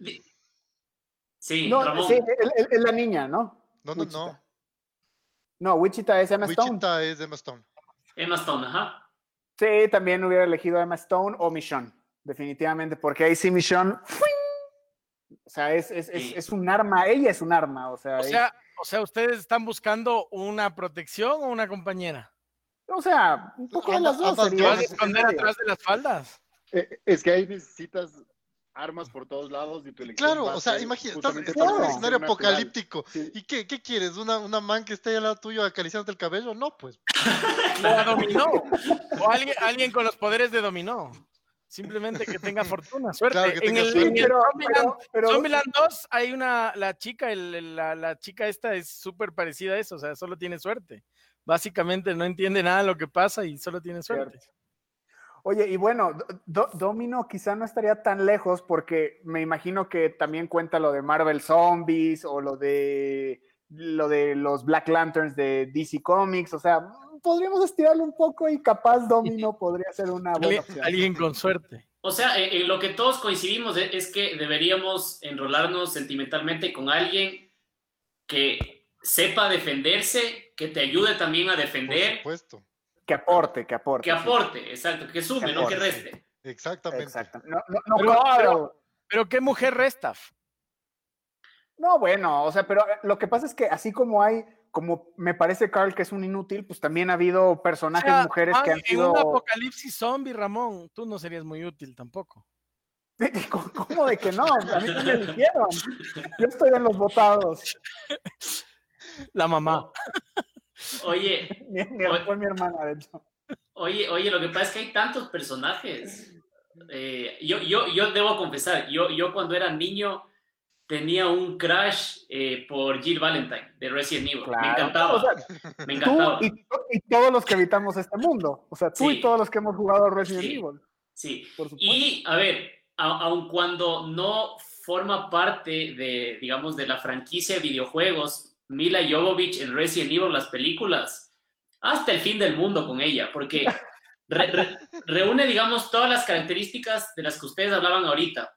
Sí, No, Ramón. sí, es la niña, ¿no? No, no, Wichita. no. No, Wichita es Emma Stone. Wichita es Emma Stone. Emma Stone, ajá. Sí, también hubiera elegido a Emma Stone o Michonne, definitivamente, porque ahí sí Michonne, ¡fuing! o sea, es, es, es, Sí. es un arma, ella es un arma, o sea, O ella- sea, o sea, ¿ustedes están buscando una protección o una compañera? o sea, un poco de las dos. Ambas sería ¿Te vas a dos. esconder necesario. atrás de las faldas? Eh, Es que ahí necesitas armas por todos lados y tu elección Claro, o sea, imagínate, estás, estás en un escenario apocalíptico. Sí. ¿Y qué, qué quieres? ¿Una, ¿Una man que esté al lado tuyo acariciándote el cabello? No, pues. O a dominó. O alguien, alguien con los poderes de dominó. Simplemente que tenga fortuna, suerte. Claro, que en tenga el, suerte. en el Pero, Zombieland, pero, pero- Zombieland 2 hay una, la chica, el- el- la, la chica esta es súper parecida a eso, o sea, solo tiene suerte. Básicamente no entiende nada de lo que pasa y solo tiene suerte. Oye, y bueno, Do- Do- Domino quizá no estaría tan lejos porque me imagino que también cuenta lo de Marvel Zombies o lo de lo de los Black Lanterns de DC Comics, o sea, podríamos estirarlo un poco y capaz Domino podría ser una buena Alguien, opción. alguien con suerte. O sea, en, en lo que todos coincidimos es que deberíamos enrolarnos sentimentalmente con alguien que sepa defenderse, que te ayude también a Por defender, supuesto. Que aporte, que aporte. Que aporte, exacto, que sume, Que no que reste. Exactamente. Exacto. No, no, no, Pero- claro. Pero qué mujer resta. No, bueno, o sea, pero lo que pasa es que así como hay, como me parece Carl que es un inútil, pues también ha habido O personajes sea, mujeres que han En sido. un apocalipsis zombie, Ramón, tú no serías muy útil tampoco. ¿Cómo- ¿Cómo de que no? A mí no me eligieron. Yo estoy en los votados. La mamá. Oye, Mi- mi- Oye. Fue mi hermana, de hecho. Oye, oye, lo que pasa es que hay tantos personajes. Eh, yo, yo, yo debo confesar, yo, yo cuando era niño tenía un crush eh, por Jill Valentine de Resident Evil. Me Claro. encantaba, O sea, me tú encantaba. y, to- y todos los que habitamos este mundo. O sea, tú Sí. y todos los que hemos jugado Resident Sí. Evil. Sí, Por y a ver, a- aun cuando no forma parte de, digamos, de la franquicia de videojuegos, Mila Jovovich en Resident Evil, las películas, hasta el fin del mundo con ella, porque re- re- reúne, digamos, todas las características de las que ustedes hablaban ahorita.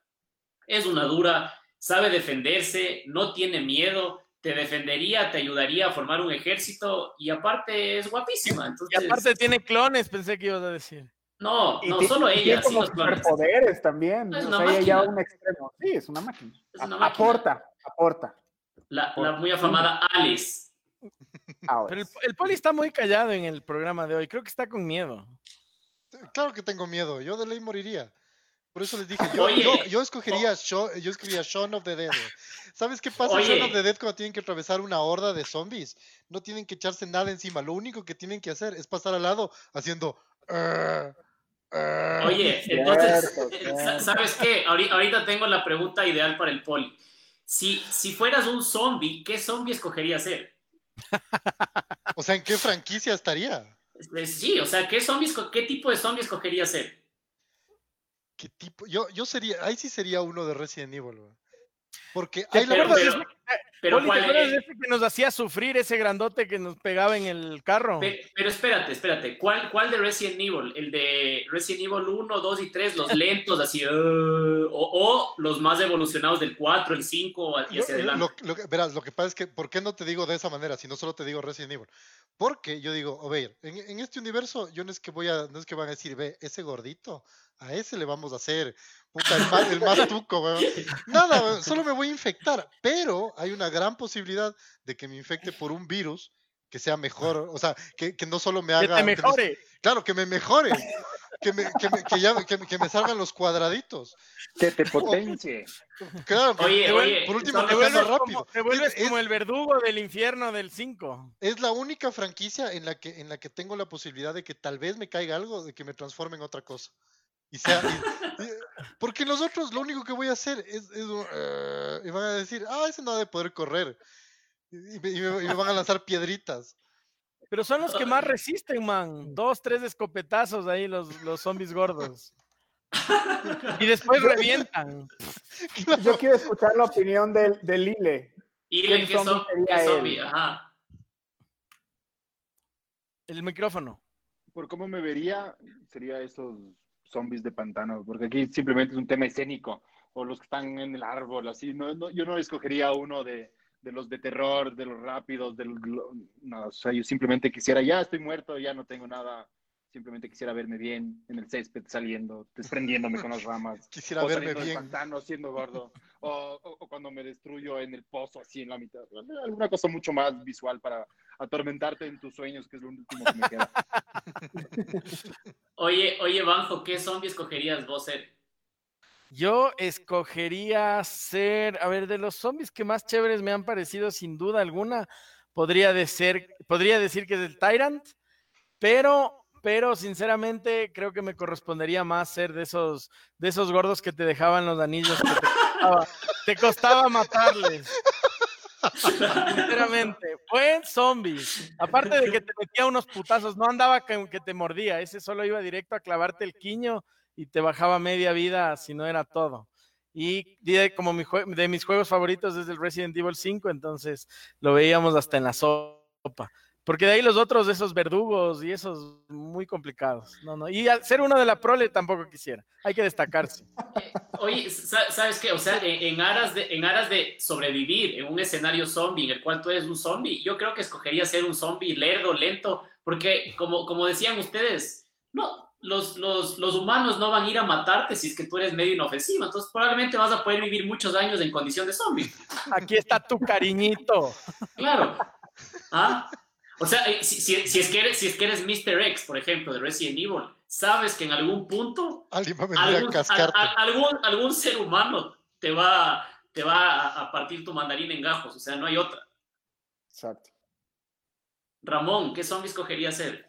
Es una dura, sabe defenderse, no tiene miedo, te defendería, te ayudaría a formar un ejército y aparte es guapísima. Y aparte tiene clones, pensé que ibas a decir. no, no, solo ella, tiene sí los superpoderes también. Es o una sea, ella ya a máquina. un extremo. Sí, es una máquina. Es una A- máquina. Aporta, aporta. La, la muy afamada Alice. Ahora. Pero el, el poli está muy callado en el programa de hoy. Creo que está con miedo. Claro que tengo miedo. Yo de ley moriría. Por eso les dije, yo, Oye. yo, yo escogería Shaun, yo escogería Shaun of the Dead. ¿Sabes qué pasa en Oye. Shaun of the Dead cuando tienen que atravesar una horda de zombies? No tienen que echarse nada encima. Lo único que tienen que hacer es pasar al lado haciendo. "Ah, ah". Oye, entonces, ¿sabes qué? Ahori- Ahorita tengo la pregunta ideal para el poli. Si, si fueras un zombie, ¿qué zombie escogerías ser? O sea, ¿en qué franquicia estaría? Eh, Sí, o sea, ¿qué, zombie esco- ¿qué tipo de zombie escogerías ser? ¿Qué tipo? Yo, yo sería, ahí sí sería uno de Resident Evil, güey. Porque ¿Te hay la Pero, verdad. pero, pero Poli, ¿te ¿cuál acuerdas es? de ese que nos hacía sufrir ese grandote que nos pegaba en el carro? Pe- Pero espérate, espérate. ¿Cuál, ¿Cuál de Resident Evil? ¿El de Resident Evil 1, 2 y 3? Los lentos, así. uh, o, o los más evolucionados del 4, el 5 y hacia adelante. lo- lo que- verás, lo que pasa es que, ¿por qué no te digo de esa manera? Si no solo te digo Resident Evil. Porque yo digo, a ver, en, en este universo, yo no es que voy a, no es que van a decir, ve, ese gordito, a ese le vamos a hacer, puta, el más, el más tuco, weón. Nada, weón, solo me voy a infectar. Pero hay una gran posibilidad de que me infecte por un virus que sea mejor, o sea, que, que no solo me que haga. me- mejore. Claro, que me mejore. Que me, que, me, que ya- que me- que me salgan los cuadraditos. Que te potencie. Claro, que- Oye, que- oye, por último, que vuelves, rápido. como, te vuelves Es- como el verdugo del infierno del 5. es la única franquicia en la que en la que tengo la posibilidad de que tal vez me caiga algo, de que me transforme en otra cosa. Y sea, y- y- porque nosotros lo único que voy a hacer es, "Eh", y van a decir, ah, ese no ha de poder correr. Me- y me van a lanzar piedritas. Pero son los que más resisten, man. Dos, tres escopetazos ahí, los, los zombies gordos. Y después revientan. Yo quiero escuchar la opinión del de Lile. El micrófono. Por cómo me vería, sería esos zombies de pantano, porque aquí simplemente es un tema escénico, o los que están en el árbol, así. No, no- yo no escogería uno de, de los de terror, de los rápidos, del, no, o sea, yo simplemente quisiera, ya estoy muerto, ya no tengo nada, simplemente quisiera verme bien en el césped saliendo, desprendiéndome con las ramas. Quisiera o verme bien. pantano siendo gordo, o, o- o cuando me destruyo en el pozo así en la mitad. Alguna cosa mucho más visual para atormentarte en tus sueños, que es lo último que me queda. Oye, oye, Banjo, ¿qué zombie escogerías vos ser? Yo escogería ser, a ver, de los zombies que más chéveres me han parecido, sin duda alguna, podría, decir que es el Tyrant, pero, pero sinceramente creo que me correspondería más ser de esos, de esos gordos que te dejaban los anillos que te costaba, te costaba matarles. Sinceramente, buen zombie. Aparte de que te metía unos putazos, no andaba que, que te mordía, ese solo iba directo a clavarte el quiño y te bajaba media vida si no era todo. Y de, como de mis juegos favoritos es el Resident Evil 5, entonces lo veíamos hasta en la sopa. Porque de ahí los otros, esos verdugos y esos muy complicados. No, no. Y ser uno de la prole tampoco quisiera. Hay que destacarse. Oye, ¿sabes qué? O sea, en, aras de, en aras de sobrevivir en un escenario zombie en el cual eres un zombie, yo creo que escogería ser un zombie lerdo, lento, porque como, como decían ustedes, no, los, los, los, humanos no van a ir a matarte si es que tú eres medio inofensivo. Entonces, probablemente vas a poder vivir muchos años en condición de zombie. Aquí está tu cariñito. Claro. ¿Ah? O sea, eh, si, es que eres, si es que eres Mr. X, por ejemplo, de Resident Evil, sabes que en algún punto algún, algún, ser humano te va, te va a, partir tu mandarín en gajos. O sea, no hay otra. Exacto. Ramón, ¿qué zombies cogería ser?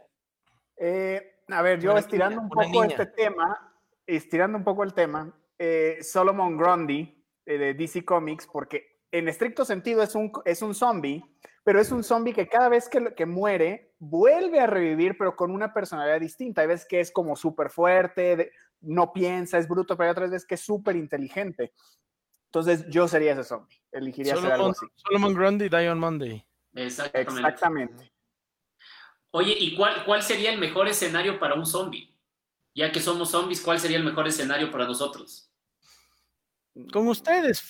Eh, a ver, yo estirando un poco este tema, estirando un poco el tema, eh, Solomon Grundy eh, de DC Comics, porque en estricto sentido es un, es un zombie, pero es un zombie que cada vez que, que muere vuelve a revivir, pero con una personalidad distinta. Hay veces que es como súper fuerte, no piensa, es bruto, pero hay otras veces que es súper inteligente. Entonces yo sería ese zombie, elegiría ser algo así. Solomon Grundy, Dion Monday. Exactamente. Exactamente. Oye, ¿y cuál, cuál sería el mejor escenario para un zombie? Ya que somos zombies, ¿cuál sería el mejor escenario para nosotros? Con ustedes.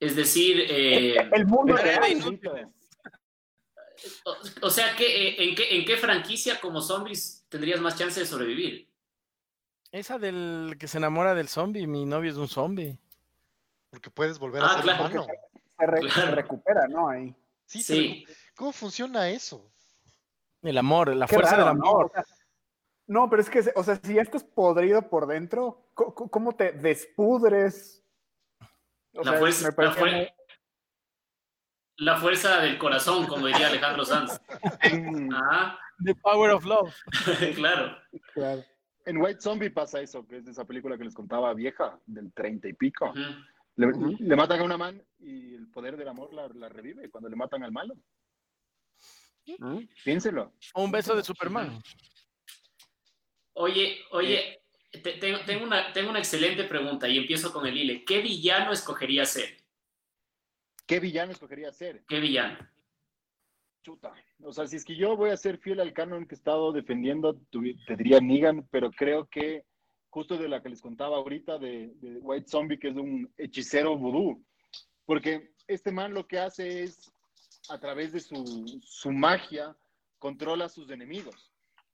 Es decir, eh, el mundo real. O, sea, eh, en, qué, ¿en qué franquicia como zombies tendrías más chance de sobrevivir? Esa del que se enamora del zombie, mi novio es un zombie. Porque puedes volver a ah, ser humano. Se, recupera, ¿no? Ahí. Sí, sí. ¿Cómo funciona eso? El amor, la fuerza del amor. ¿no? pero es que, o sea, si ya estás podrido por dentro, ¿cómo te despudres? la, fuerza, la, fuerza, del corazón, como diría Alejandro Sanz. ah. The power of love. claro. claro. En White Zombie pasa eso, que es de esa película que les contaba vieja, del treinta y pico. le, matan a una man y el poder del amor la, la revive cuando le matan al malo. ¿Ah? Piénselo. un beso de Superman. Oye, oye, tengo, una, tengo una excelente pregunta y empiezo con el Ile. ¿Qué villano escogería ser? ¿Qué villano escogería ser? ¿Qué villano? Chuta. O sea, si es que yo voy a ser fiel al canon que he estado defendiendo, te diría Negan, pero creo que justo de la que les contaba ahorita de, de White Zombie, que es un hechicero vudú, porque este man lo que hace es a través de su, magia, controla a sus enemigos.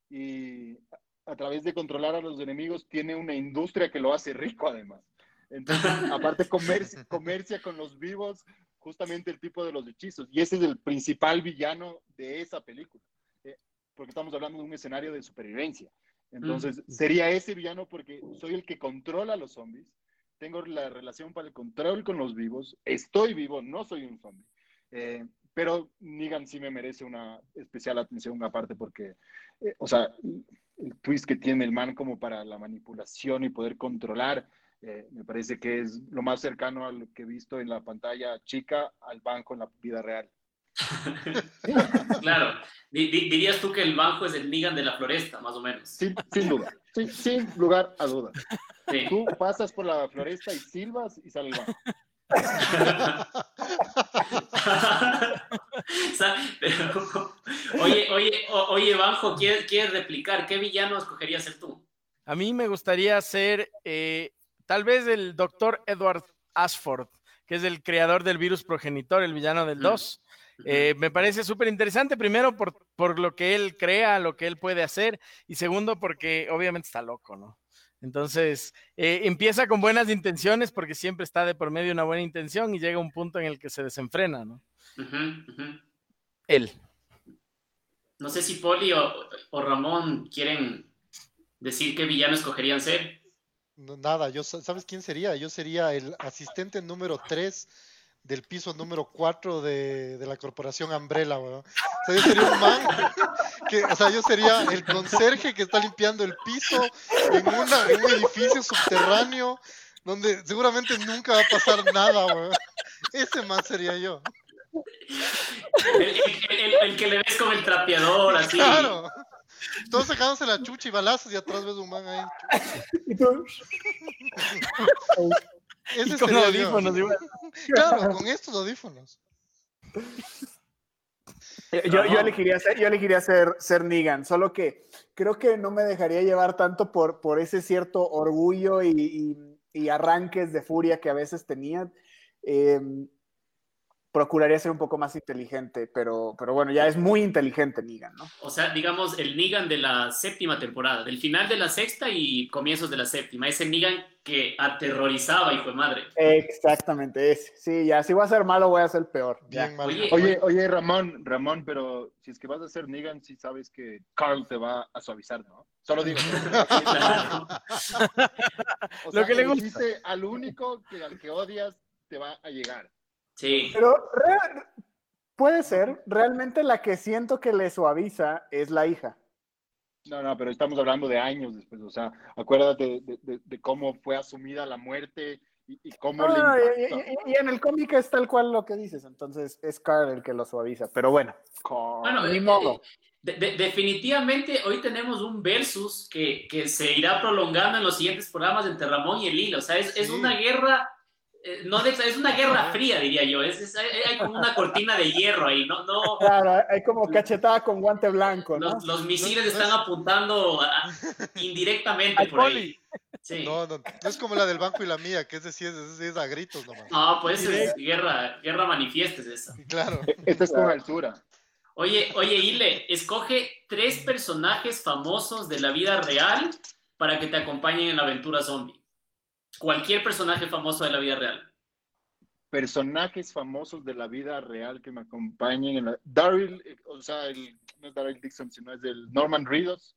Y a través de controlar a los enemigos, tiene una industria que lo hace rico además. Entonces, aparte comercia, comercia con los vivos, justamente el tipo de los hechizos. Y ese es el principal villano de esa película. Eh, porque estamos hablando de un escenario de supervivencia. Entonces, sería ese villano porque soy el que controla a los zombies, tengo la relación para el control con los vivos, estoy vivo, no soy un zombie. Eh, pero Negan sí me merece una especial atención aparte porque, eh, o sea, el twist que tiene el man como para la manipulación y poder controlar, eh, me parece que es lo más cercano a lo que he visto en la pantalla chica al banco en la vida real. claro, dirías tú que el banco es el Negan de la floresta, más o menos. Sin, duda, sin, lugar a duda. Tú pasas por la floresta y silbas y sale el banco. oye, oye, oye, Banjo, ¿quieres, replicar? ¿Qué villano escogerías ser tú? A mí me gustaría ser eh, tal vez el doctor Edward Ashford, que es el creador del virus progenitor, el villano del 2. Eh, me parece súper interesante, primero por, por lo que él crea, lo que él puede hacer, y segundo porque obviamente está loco, ¿no? Entonces, eh, empieza con buenas intenciones porque siempre está de por medio una buena intención y llega un punto en el que se desenfrena, ¿no? Él. No sé si Poli o, Ramón quieren decir qué villano escogerían ser. nada, yo, ¿sabes quién sería? Yo sería el asistente número 3 del piso número 4 de, la corporación Umbrella, O sea, yo sería un man que, o sea, yo sería el conserje que está limpiando el piso en, un edificio subterráneo donde seguramente nunca va a pasar nada, weón. Ese man sería yo. El, que le ves con el trapeador, así. Claro. Todos sacándose la chucha y balazos y atrás ves un man ahí. Ese con audífonos, Claro, con estos audífonos. Yo, yo elegiría, ser, yo elegiría ser, ser Negan, solo que creo que no me dejaría llevar tanto por, por ese cierto orgullo y, y- y arranques de furia que a veces tenía. Eh, procuraría ser un poco más inteligente, pero, pero bueno, ya es muy inteligente Negan, ¿no? O sea, digamos, el Negan de la séptima temporada, del final de la sexta y comienzos de la séptima. Ese Negan que aterrorizaba, hijo de madre. Exactamente, ese. Sí, ya, si voy a ser malo, voy a ser peor. ya. Bien. Oye, Oye, oye, Ramón, Ramón, pero si es que vas a ser Negan, sí sabes que Carl te va a suavizar, ¿no? Solo digo. Claro. O Lo que le gusta. al único que al que odias te va a llegar. Sí. Pero re- puede ser, realmente la que siento que le suaviza es la hija. No, no, pero estamos hablando de años después. O sea, acuérdate de, de- de cómo fue asumida la muerte y, y cómo le Ah, y, y- y en el cómic es tal cual lo que dices, entonces es Carl el que lo suaviza, pero bueno. Carl. Bueno, Ni eh, modo. de- de- definitivamente hoy tenemos un versus que, que se irá prolongando en los siguientes programas entre Ramón y el Hilo. O sea, es, es una guerra, eh, no de- es una guerra fría, diría yo. Es, es- hay, hay como una cortina de hierro ahí. No, no, Claro, hay como cachetada con guante blanco, ¿no? los, los misiles No, están es- apuntando a- indirectamente Al por ahí. Sí. No, no, no es como la del banco y la mía, que es decir, es, es a gritos nomás. No, pues es guerra, guerra manifiesta es esa. Claro. Esta es con altura. Oye, oye, Ile, escoge tres personajes famosos de la vida real para que te acompañen en la aventura zombie. Cualquier personaje famoso de la vida real. Personajes famosos de la vida real que me acompañen en la... Daryl, eh, o sea, el, no es Daryl Dixon, sino es el Norman Reedus,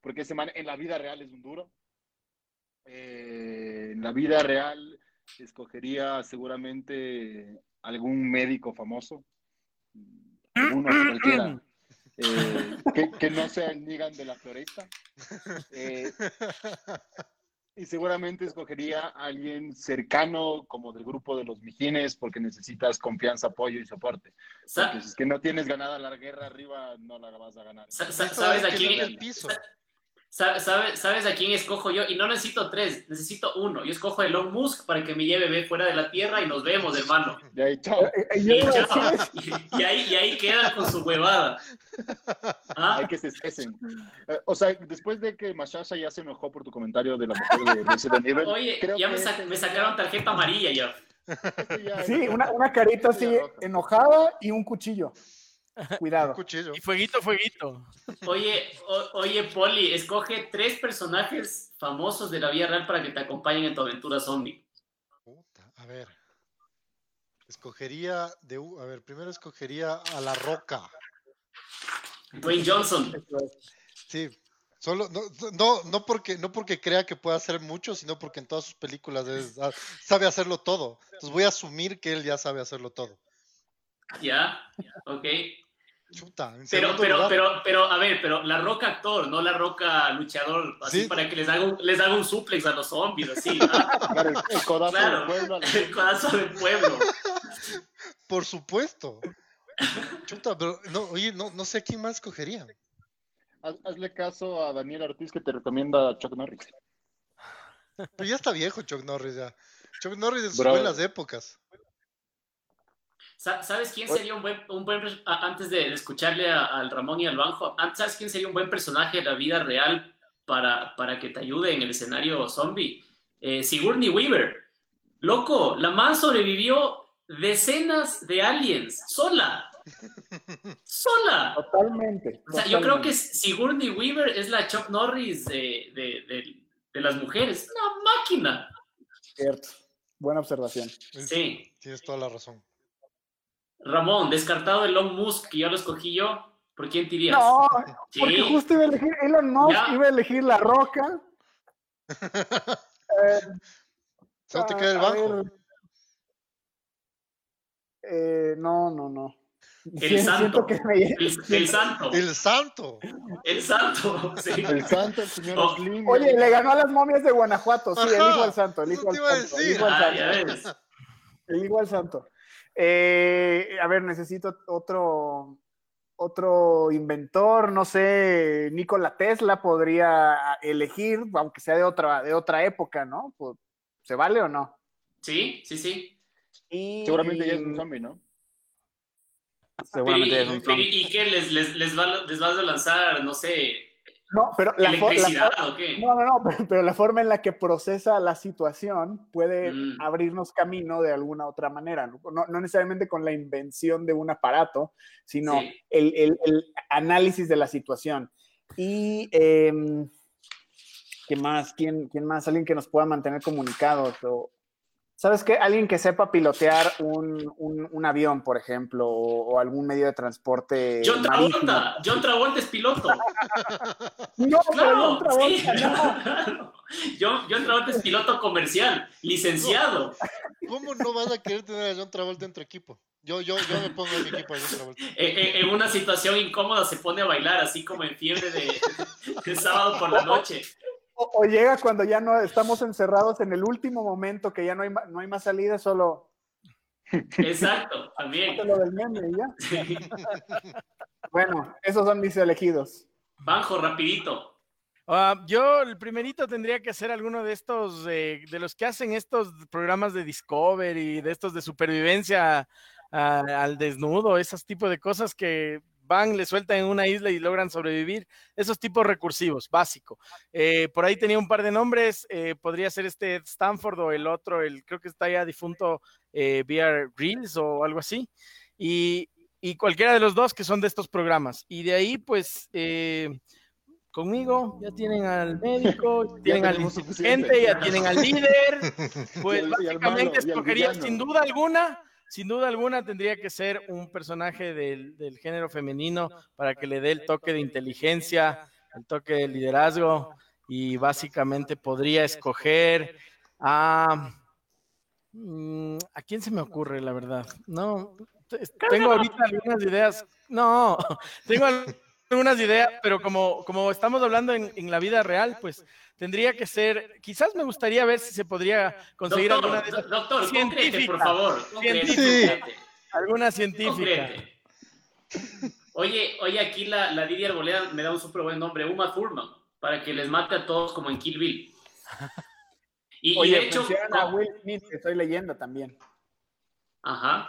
porque ese man en la vida real es un duro. Eh, en la vida real escogería seguramente algún médico famoso, uno cualquiera, eh, que, que no sea el Negan de la floresta. Eh, y seguramente escogería a alguien cercano como del grupo de los mijines porque necesitas confianza, apoyo y soporte. Porque si es que no tienes ganada la guerra arriba, no la vas a ganar. ¿Sabes es a no quién? es el piso. sa- sabe- ¿Sabes a quién escojo yo? Y no necesito tres, necesito uno. Yo escojo a Elon Musk para que me lleve ve, fuera de la Tierra y nos vemos, hermano. De ahí, chao. Eh, eh, Y, chao. Y- y ahí, y ahí queda con su huevada. ¿Ah? Hay que se estresen. Eh, o sea, después de que Mashasha ya se enojó por tu comentario de la mujer de Resident Evil, Oye, creo ya que me, sa- me sacaron tarjeta amarilla ya. Sí, una, una carita así enojada y un cuchillo. Un Cuidado. cuchillo. Y fueguito, fueguito. Oye, o- oye, Poli, escoge tres personajes famosos de la vida real para que te acompañen en tu aventura zombie. Puta, a ver. Escogería de u- a ver, primero escogería a la roca. Dwayne Johnson. Sí. Solo, no, no, no porque, no porque crea que pueda hacer mucho, sino porque en todas sus películas es- ah, sabe hacerlo todo. Entonces voy a asumir que él ya sabe hacerlo todo. Ya, ok. Chuta, en Pero, pero, lugar, pero, pero, a ver, pero la roca actor, no la roca luchador, así Sí. para que les haga un, les haga un suplex a los zombies, así. Claro, el, el codazo Claro. del pueblo. El codazo del pueblo. por supuesto. Chuta, pero no, oye, no, no sé a quién más escogería. Haz- hazle caso a Daniel Ortiz que te recomienda a Chuck Norris. Pero ya está viejo Chuck Norris ya. Chuck Norris en sus buenas épocas. Sa- ¿Sabes quién sería un buen, un antes de escucharle a- al Ramón y al Banjo, an- ¿sabes quién sería un buen personaje de la vida real para, para que te ayude en el escenario zombie? Eh, Sigourney Weaver. Loco, la man sobrevivió decenas de aliens, sola. Sola. Totalmente. O sea, yo creo que Sigourney Weaver es la Chuck Norris de, de- de- de las mujeres. Una máquina. Cierto. Buena observación. Sí. Tienes toda la razón. Ramón, descartado Elon Musk, que ya lo esquí yo. ¿Por quién te irías? No, Sí. porque justo iba a elegir Elon Musk, Ya. iba a elegir La Roca. Eh, Solo te queda el banco. ver. Eh, no, no, no. El Sí, santo. Que me- El, el santo. El, El santo. Sí. El santo, el señor Oh. Slim. Oye, le ganó a las momias de Guanajuato. Sí, Ajá. elijo al santo, elijo Eso al te iba a santo. decir. elijo al Ah, santo. ves. Elijo al santo. Eh, a ver, necesito otro, otro inventor, no sé, Nikola Tesla podría elegir, aunque sea de otra, de otra época, ¿no? Pues, ¿Se vale o no? Sí, sí, sí. Y, Seguramente ya es un zombie, ¿no? seguramente ¿Y, es un Trump. y qué? ¿Les, les, les, va- les vas a lanzar, no sé, No, pero la, o qué? no, no, no, pero, pero la forma en la que procesa la situación puede Mm. abrirnos camino de alguna otra manera, no, No- no necesariamente con la invención de un aparato, sino Sí. el, el- el análisis de la situación. Y, em, ¿qué más? ¿Quién, ¿Quién más? Alguien que nos pueda mantener comunicados. O, ¿Sabes qué? Alguien que sepa pilotear un, un- un avión, por ejemplo, o, o algún medio de transporte. John marítimo. Travolta, John Travolta es piloto. No, pero Claro, John sí. Travolta, no. John, John Travolta es piloto comercial, licenciado. ¿Cómo no vas a querer tener a John Travolta en tu equipo? Yo, yo, yo me pongo en mi equipo a John Travolta. En, en- en una situación incómoda se pone a bailar, así como en fiebre de, de sábado por la noche. O, o llega cuando ya no estamos encerrados en el último momento, que ya no hay, no hay más salida, solo Exacto, también. lo del meme y ya. Sí. Bueno, esos son mis elegidos. Banjo, rapidito. Ah, yo, el primerito tendría que ser alguno de estos, eh, de los que hacen estos programas de Discovery, de estos de supervivencia ah, al desnudo, esos tipos de cosas que van, le sueltan en una isla y logran sobrevivir, esos tipos recursivos, básico. Eh, por ahí tenía un par de nombres, eh, podría ser este Stanford o el otro, el creo que está ya difunto eh, VR Reels o algo así. Y, y cualquiera de los dos que son de estos programas. Y de ahí, pues, eh, conmigo ya tienen al médico, tienen al suficiente. ya tienen al líder. Pues básicamente escogería, sin duda alguna, sin duda alguna, tendría que ser un personaje del, del género femenino para que le dé el toque de inteligencia, el toque de liderazgo. Y básicamente podría escoger a. mm, ¿A quién se me ocurre, la verdad? No, te- tengo ahorita algunas ideas. No, tengo algunas ideas, pero como, como estamos hablando en, en la vida real, pues tendría que ser. Quizás me gustaría ver si se podría conseguir alguna de Doctor, esas. do- doctor, concrete, científica. por favor. Concrete, Científica. concrete, Alguna científica. Oye, oye, aquí la, la Didi Arboleda me da un súper buen nombre, Uma Thurman, para que les mate a todos como en Kill Bill. Y, de hecho, a Will Smith, que estoy leyendo también. Ajá.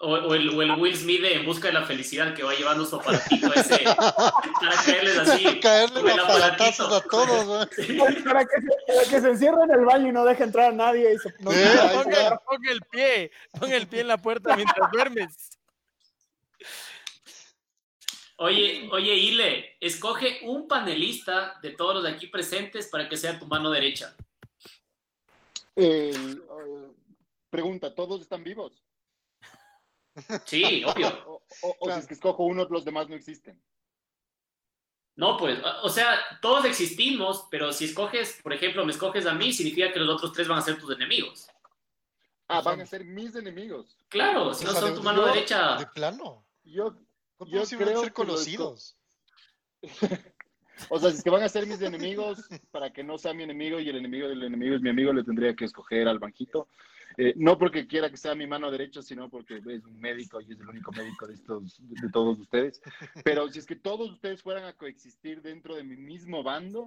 O, o el, o el Will Smith de En Busca de la Felicidad que va llevando su aparatito ese para caerles así. Caerle aparatazos a todos. Sí. Para que, se, para que se encierre en el baño y no deje entrar a nadie. Y se, no- ahí Ponga, el pie, ponga el pie en la puerta mientras duermes. Oye, oye, Ile, escoge un panelista de todos los de aquí presentes para que sea tu mano derecha. Eh, pregunta, ¿todos están vivos? Sí, obvio. O, o- o si es que escojo uno, los demás no existen. No, pues, o- sea, todos existimos, pero si escoges, por ejemplo, me escoges a mí, significa que los otros tres van a ser tus enemigos. Ah, van a ser mis enemigos. Claro, si no O sea, son de- tu mano yo- derecha. De plano. Yo, No Yo podemos creo ser que lo conocidos. o sea, si es que van a ser mis enemigos, para que no sea mi enemigo y el enemigo del enemigo es mi amigo, le tendría que escoger al banquito. Eh, no porque quiera que sea mi mano derecha, sino porque es un médico y es el único médico de, estos, de todos ustedes. Pero si es que todos ustedes fueran a coexistir dentro de mi mismo bando,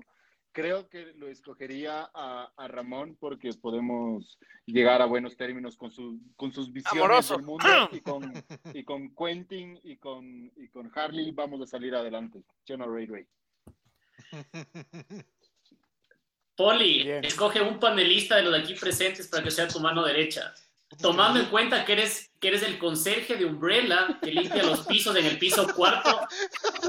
creo que lo escogería a, a Ramón porque podemos llegar a buenos términos con, su, con sus visiones Amoroso. del mundo y con, y con Quentin y con, y con Harley vamos a salir adelante. ¿Sí o no, Ray Ray? Poli, Bien. escoge un panelista de los de aquí presentes para que sea tu mano derecha. Tomando en cuenta que eres, que eres el conserje de Umbrella, que limpia los pisos en el piso cuarto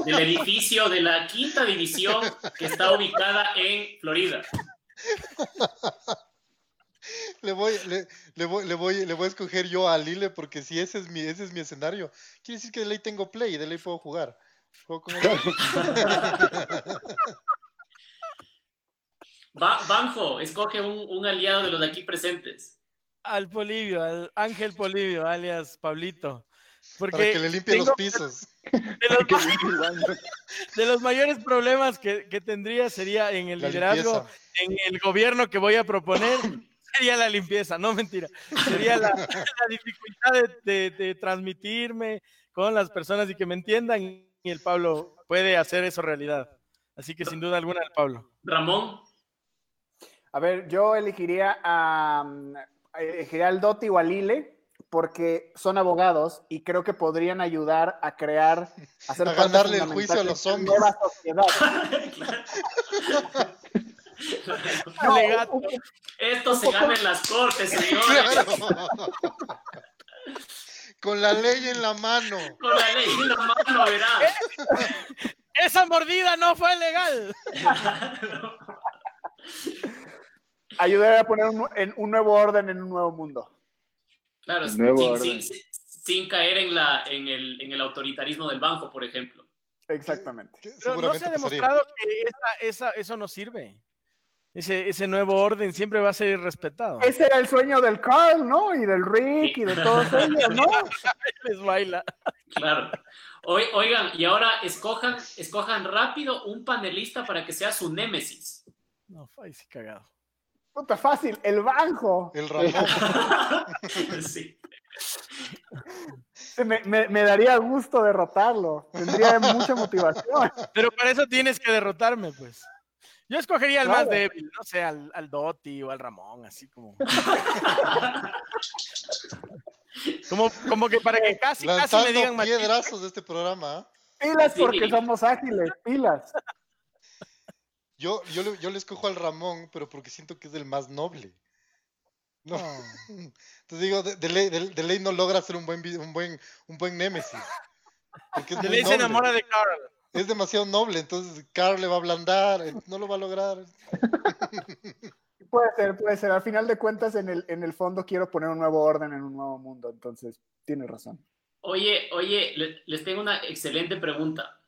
del edificio de la quinta división que está ubicada en Florida. Le voy, le, le voy, le voy, le voy a escoger yo a Lile porque si ese es mi, ese es mi escenario, quiere decir que de ley tengo play y de ley puedo jugar. Juego con él. Ba- Banjo, escoge un, un aliado de los de aquí presentes. Al Polivio, al Ángel Polivio, alias Pablito. Porque para que le limpie los pisos. de los, de mayores problemas que, que tendría sería en el La liderazgo, limpieza. en el gobierno que voy a proponer, sería la limpieza, no mentira. Sería la, la dificultad de, de- de transmitirme con las personas y que me entiendan. Y el Pablo puede hacer eso realidad. Así que sin duda alguna el Pablo. Ramón, A ver, yo elegiría a, elegiría al Doti o al Lile porque son abogados y creo que podrían ayudar a crear, a, hacer A ganarle el juicio a los zombies. nueva sociedad. No, Esto se gana en las cortes, señores. Con la ley en la mano. Con la ley en la mano, verá. Esa mordida no fue legal. ayudar a poner un, en un nuevo orden en un nuevo mundo. Claro, nuevo sin, orden. sin- sin caer en, la, en, el, en el autoritarismo del banco, por ejemplo. Exactamente. Pero no se ha pasaría. demostrado que esa, esa- eso no sirve. Ese, ese nuevo orden siempre va a ser irrespetado. Ese era el sueño del Carl, ¿no? Y del Rick y de todos ellos, ¿no? Les baila. Claro. Oi- Oigan, y ahora escojan, escojan rápido un panelista para que sea su némesis. No, ahí sí cagado. Puta fácil, el banjo. El Ramón. Sí. Me, me- me daría gusto derrotarlo. Tendría mucha motivación. Pero para eso tienes que derrotarme, pues. Yo escogería al más débil, no sé, al, al Dotti o al Ramón, así como. como, como que para que casi, casi me digan piedrazos de este programa. ¿ah? Pilas porque somos ágiles, pilas. Yo, yo, le, yo le escojo al Ramón, pero porque siento que es el más noble. No. Entonces digo, de, de ley, de- de ley no logra ser un buen, un buen, un buen némesis. Porque es De muy ley se enamora de Carl. Es demasiado noble, entonces Carl le va a ablandar, eh, no lo va a lograr. Puede ser, puede ser. Al final de cuentas, en el, en el fondo quiero poner un nuevo orden en un nuevo mundo. Entonces, tienes razón. Oye, oye, le- les tengo una excelente pregunta.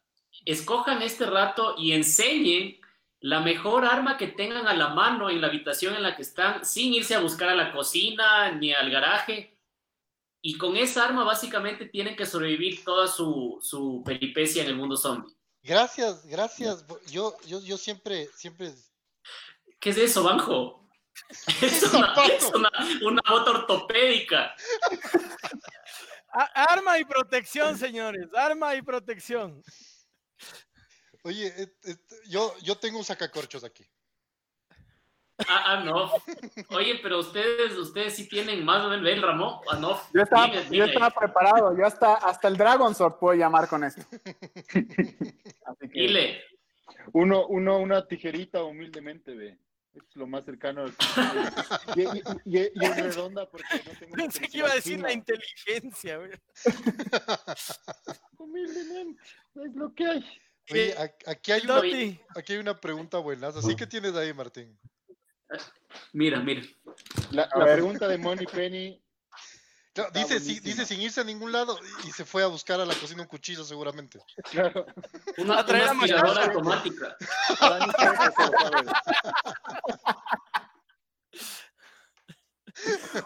Escojan este rato y enseñen la mejor arma que tengan a la mano en la habitación en la que están, sin irse a buscar a la cocina ni al garaje. Y con esa arma básicamente tienen que sobrevivir toda su, su peripecia en el mundo zombie. Gracias, gracias. Yo, yo, yo siempre, siempre. ¿Qué es eso, Banjo? Es una, es una, una bota ortopédica. Arma y protección, señores. Arma y protección. Oye, et- et- yo, yo tengo un sacacorchos aquí. Ah, ah, no. Oye, pero ustedes, ustedes sí tienen más o menos, ¿ven, Ramón? Ah, no. Yo estaba, Dime, yo estaba preparado. Yo hasta, hasta el Dragon Sword puedo llamar con esto. Así que, Dile. Uno, uno, una tijerita humildemente, ve. Es lo más cercano. al- Y, y- y- y es redonda porque no tengo Pensé que iba a decir fina. la inteligencia. güey. Humildemente, es lo que hay. Oye, aquí hay una, aquí hay una pregunta buena. Así que tienes ahí, Martín. Mira, mira. La, pregunta de Money Penny, Claro, dice, sí- buenísima. dice sin irse a ningún lado y se fue a buscar a la cocina un cuchillo seguramente. claro. Una, una aspiradora automática. Dani sabe qué hacer, ¿sabes?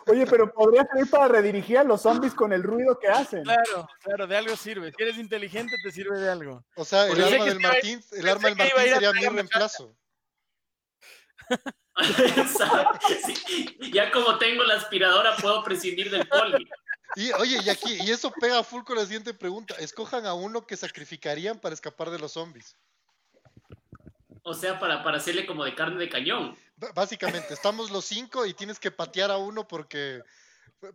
Oye, pero podría servir para redirigir a los zombies con el ruido que hacen. Claro, claro, de algo sirve. Si eres inteligente, te sirve de algo. O sea, el arma que del Martín, el arma del Martín sería mi reemplazo. Sí, Ya como tengo la aspiradora, puedo prescindir del poli. Y oye, y aquí, y eso pega full con la siguiente pregunta. Escojan a uno que sacrificarían para escapar de los zombies. O sea, para, para hacerle como de carne de cañón. Básicamente, estamos los cinco y tienes que patear a uno porque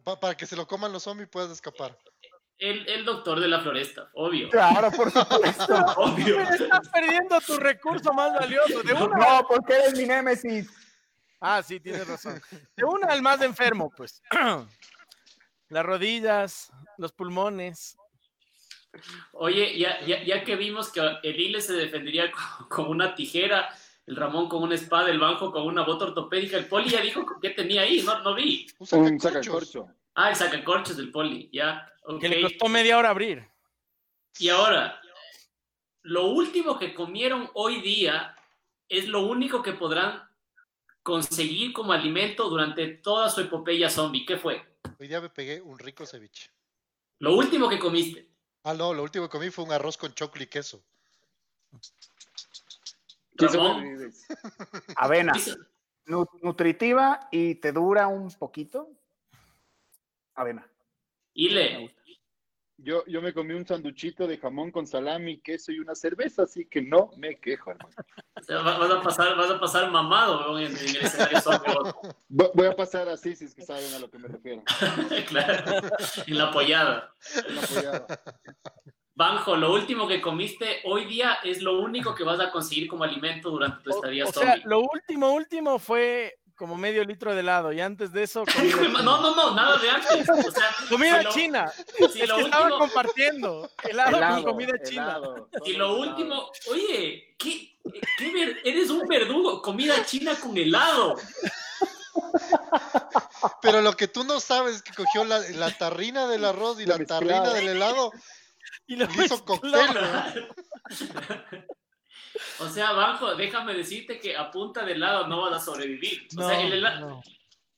pa- para que se lo coman los zombies y puedas escapar. El, el doctor de la floresta, obvio. Claro, por supuesto. Obvio. Estás perdiendo tu recurso más valioso. De una. No, porque eres mi némesis. Ah, sí, tienes razón. De una al más enfermo, pues. Las rodillas, los pulmones. Oye, ya, ya, ya que vimos que el Ile se defendería con, con una tijera, el Ramón con una espada, el Banjo con una bota ortopédica, el Poli ya dijo que tenía ahí, no, no vi. Un Un sacacorchos. sacacorcho. Ah, el sacacorchos del Poli, ya. Que le costó media hora abrir. Y ahora, lo último que comieron hoy día es lo único que podrán conseguir como alimento durante toda su epopeya zombie. ¿Qué fue? Hoy día me pegué un rico ceviche. Lo último que comiste. Ah, no, lo último que comí fue un arroz con choclo y queso. Avena, nutritiva y te dura un poquito. Avena. Ile, gusta. Yo, yo me comí un sanduchito de jamón con salami, queso y una cerveza, así que no me quejo, hermano. O sea, va- vas, a pasar, vas a pasar mamado weón, en, en el escenario Voy a pasar así, si es que saben a lo que me refiero. claro, en la apoyada. Un apoyado. Banjo, lo último que comiste hoy día es lo único que vas a conseguir como alimento durante tu O, estadía o sea, zombie. lo último, último fue como medio litro de helado y antes de eso No, no, no, nada de antes. O sea, comida lo- china. Si Es lo que estaban último, compartiendo helado, Helado, con comida china. Helado, todo lo helado. último, oye, ¿qué, qué ver- eres un verdugo? Comida china con helado. Pero lo que tú no sabes es que cogió la, la tarrina del arroz y la tarrina del helado Y lo hizo cóctel. O sea, Banjo, déjame decirte que a punta de helado no vas a sobrevivir. O No, sea, el helado, no.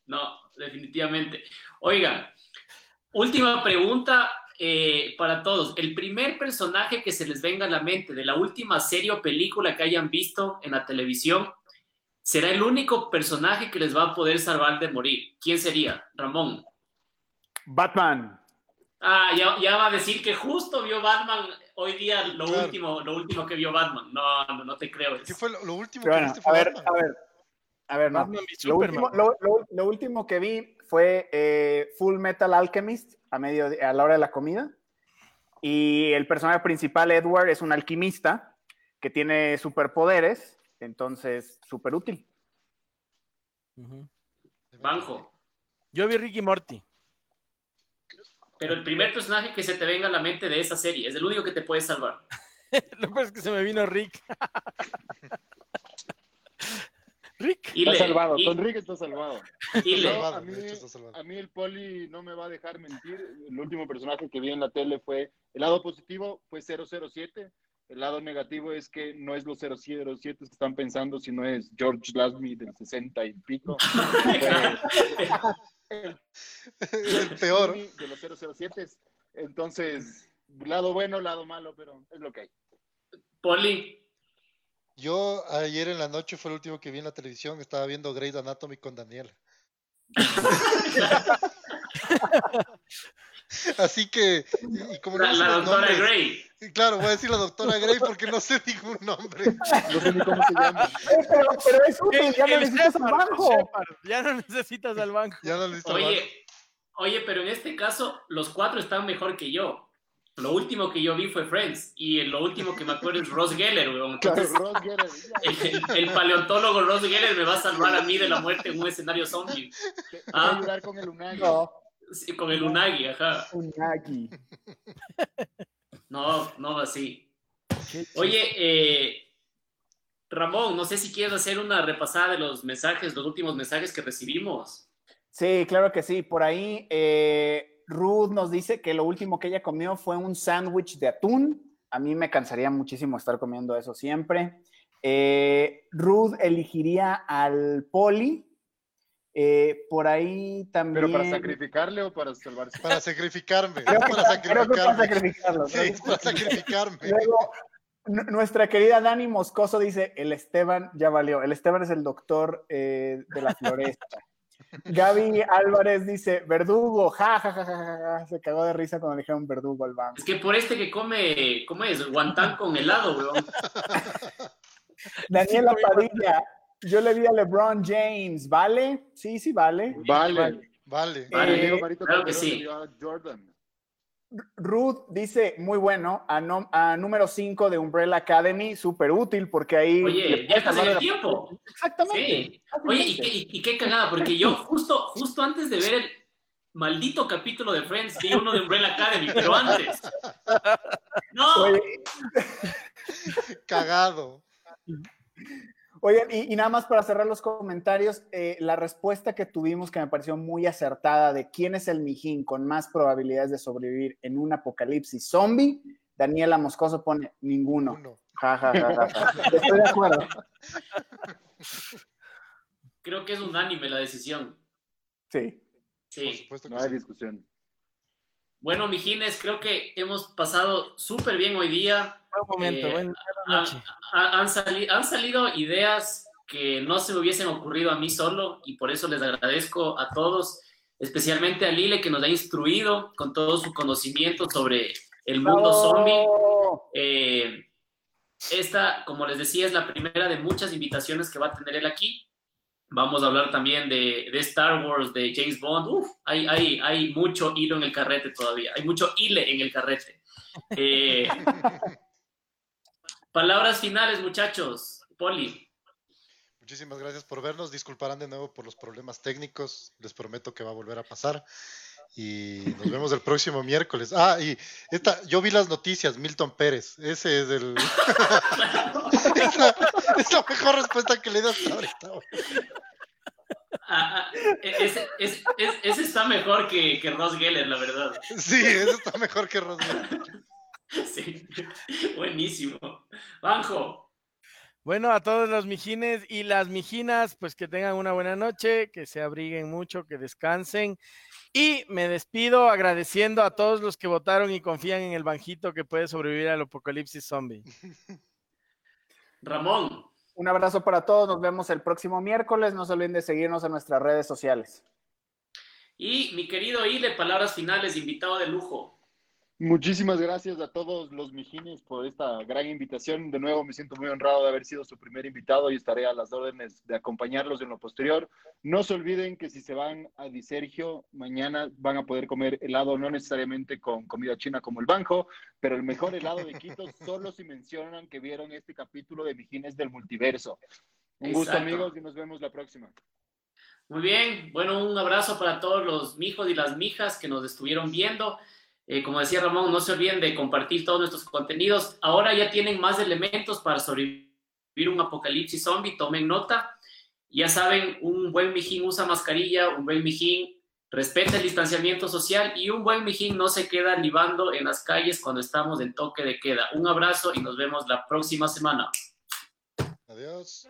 No, definitivamente. Oigan, última pregunta eh, para todos. El primer personaje que se les venga a la mente de la última serie o película que hayan visto en la televisión será el único personaje que les va a poder salvar de morir. ¿Quién sería? Ramón. Batman. Ah, ya, ya va a decir que justo vio Batman hoy día lo Claro. último, lo último que vio Batman. No, no, no te creo. ¿Qué fue lo, lo último Pero que bueno, viste a ver, Batman? a ver. A ver, no. Batman Lo último, lo- lo- lo último que vi fue eh, Full Metal Alchemist a, medio, a la hora de la comida. Y el personaje principal, Edward, es un alquimista que tiene superpoderes, entonces súper útil. Banjo. Yo vi Ricky Morty. Pero el primer personaje que se te venga a la mente de esa serie es el único que te puede salvar. Lo que pasa es que se me vino Rick. Rick. Y Está le- salvado, y- Don Rick está salvado. y le- No, a, mí, está salvado. a mí el poli no me va a dejar mentir. El último personaje que vi en la tele fue el lado positivo fue 007. El lado negativo es que no es los 007 que están pensando, sino es George Lazenby del 60 y pico. el peor. de los 007. Entonces, lado bueno, lado malo, pero es lo que hay. Poli, Yo ayer en la noche fue el último que vi en la televisión, estaba viendo Grey's Anatomy con Daniela. Así que, y, como no la, sé la doctora nombres- Grey. y Claro, voy a decir la doctora Grey porque no sé ningún nombre. No sé ni cómo se llama. Eh, pero, pero es útil, ya no necesitas Shepard, el banco. Shepard. Ya no necesitas al banco. Ya no listo. Oye, oye, pero en este caso los cuatro están mejor que yo. Lo último que yo vi fue Friends y lo último que me acuerdo es Ross Geller, weón. Claro, Entonces, Ross Geller, el, el paleontólogo Ross Geller me va a salvar a mí de la muerte en un escenario zombie. Ah. va a ayudar con el Unagi. No, Sí, con el Unagi, ajá. un Nagi. No, no así. Oye, eh, Ramón, no sé si quieres hacer una repasada de los mensajes, los últimos mensajes que recibimos. Sí, claro que sí. Por ahí, eh, Ruth nos dice que lo último que ella comió fue un sándwich de atún. A mí me cansaría muchísimo estar comiendo eso siempre. Eh, Ruth elegiría al poli. Eh, por ahí también. ¿Pero para sacrificarle o para salvarse? Para sacrificarme. Creo que, para creo que para sacrificarme. sacrificarlo. Sí, para sacrificarme. Luego, nu- nuestra querida Dani Moscoso dice, el Esteban ya valió. El Esteban es el doctor eh, de la floresta. Gaby Álvarez dice, verdugo, ja, ja, ja, ja, ja, ja". Se cagó de risa cuando dijeron verdugo al banco. Es que por este que come, ¿cómo es? Guantán con helado, weón. Daniela Padilla, yo le vi a LeBron James, ¿vale? Sí, sí, vale. Vale. Vale. Vale, Eh, Marito claro que sí. le dio a Jordan. Ruth dice, muy bueno, a, no- a número 5 de Umbrella Academy, súper útil porque ahí... Oye, ya estás en el la- tiempo. Exactamente. Sí. Oye, y qué, y- y qué cagada, porque yo justo, justo antes de ver el maldito capítulo de Friends, vi uno de Umbrella Academy, pero antes. No, Oye, Cagado. Oigan, y, y nada más para cerrar los comentarios, eh, la respuesta que tuvimos que me pareció muy acertada de quién es el mijín con más probabilidades de sobrevivir en un apocalipsis zombie, Daniela Moscoso pone ninguno. Uno. Ja, ja, ja, ja, ja. Estoy de acuerdo. creo que es unánime la decisión. Sí. Por Sí. supuesto que No hay sí. discusión. Bueno, mijines, creo que hemos pasado súper bien hoy día. Buen momento, Eh, buena Han, noche. ha- han sali- han salido ideas que no se me hubiesen ocurrido a mí solo y por eso les agradezco a todos. especialmente a Lile que nos ha instruido con todo su conocimiento sobre el mundo zombie. Eh, esta, como les decía, es la primera de muchas invitaciones que va a tener él aquí. Vamos a hablar también de, Star Wars, de James Bond. Uf, hay, hay, hay, mucho hilo en el carrete todavía. Hay mucho hile en el carrete. Eh, palabras finales, muchachos. Poli. Muchísimas gracias por vernos. Disculparán de nuevo por los problemas técnicos. Les prometo que va a volver a pasar. Y nos vemos el próximo miércoles. Ah, y esta, yo vi las noticias, Milton Pérez. Ese es el. es, la, mejor respuesta que le das ahorita. Ah, ah, ese, está mejor que, que, Ross Geller, la verdad. Sí, ese está mejor que Ross Geller. Sí, buenísimo. Banjo. Bueno, a todos los mijines y las mijinas, pues que tengan una buena noche, que se abriguen mucho, que descansen. Y me despido agradeciendo a todos los que votaron y confían en el banjito que puede sobrevivir al apocalipsis zombie. Ramón. Un abrazo para todos, nos vemos el próximo miércoles. No se olviden de seguirnos en nuestras redes sociales. Y mi querido Ile, palabras finales, invitado de lujo. Muchísimas gracias a todos los mijines por esta gran invitación. De nuevo me siento muy honrado de haber sido su primer invitado y estaré a las órdenes de acompañarlos en lo posterior. No se olviden que si se van a Disergio, mañana van a poder comer helado, no necesariamente con comida china como el banjo, pero el mejor helado de Quito solo si mencionan que vieron este capítulo de Mijines del Multiverso. Un gusto amigos y nos vemos la próxima. Muy bien, bueno, un abrazo para todos los mijos y las mijas que nos estuvieron viendo. Eh, como decía Ramón, no se olviden de compartir todos nuestros contenidos. Ahora ya tienen más elementos para sobrevivir un apocalipsis zombie. Tomen nota. Ya saben, un buen mijín usa mascarilla, un buen mijín respeta el distanciamiento social y un buen mijín no se queda libando en las calles cuando estamos en toque de queda. Un abrazo y nos vemos la próxima semana. Adiós.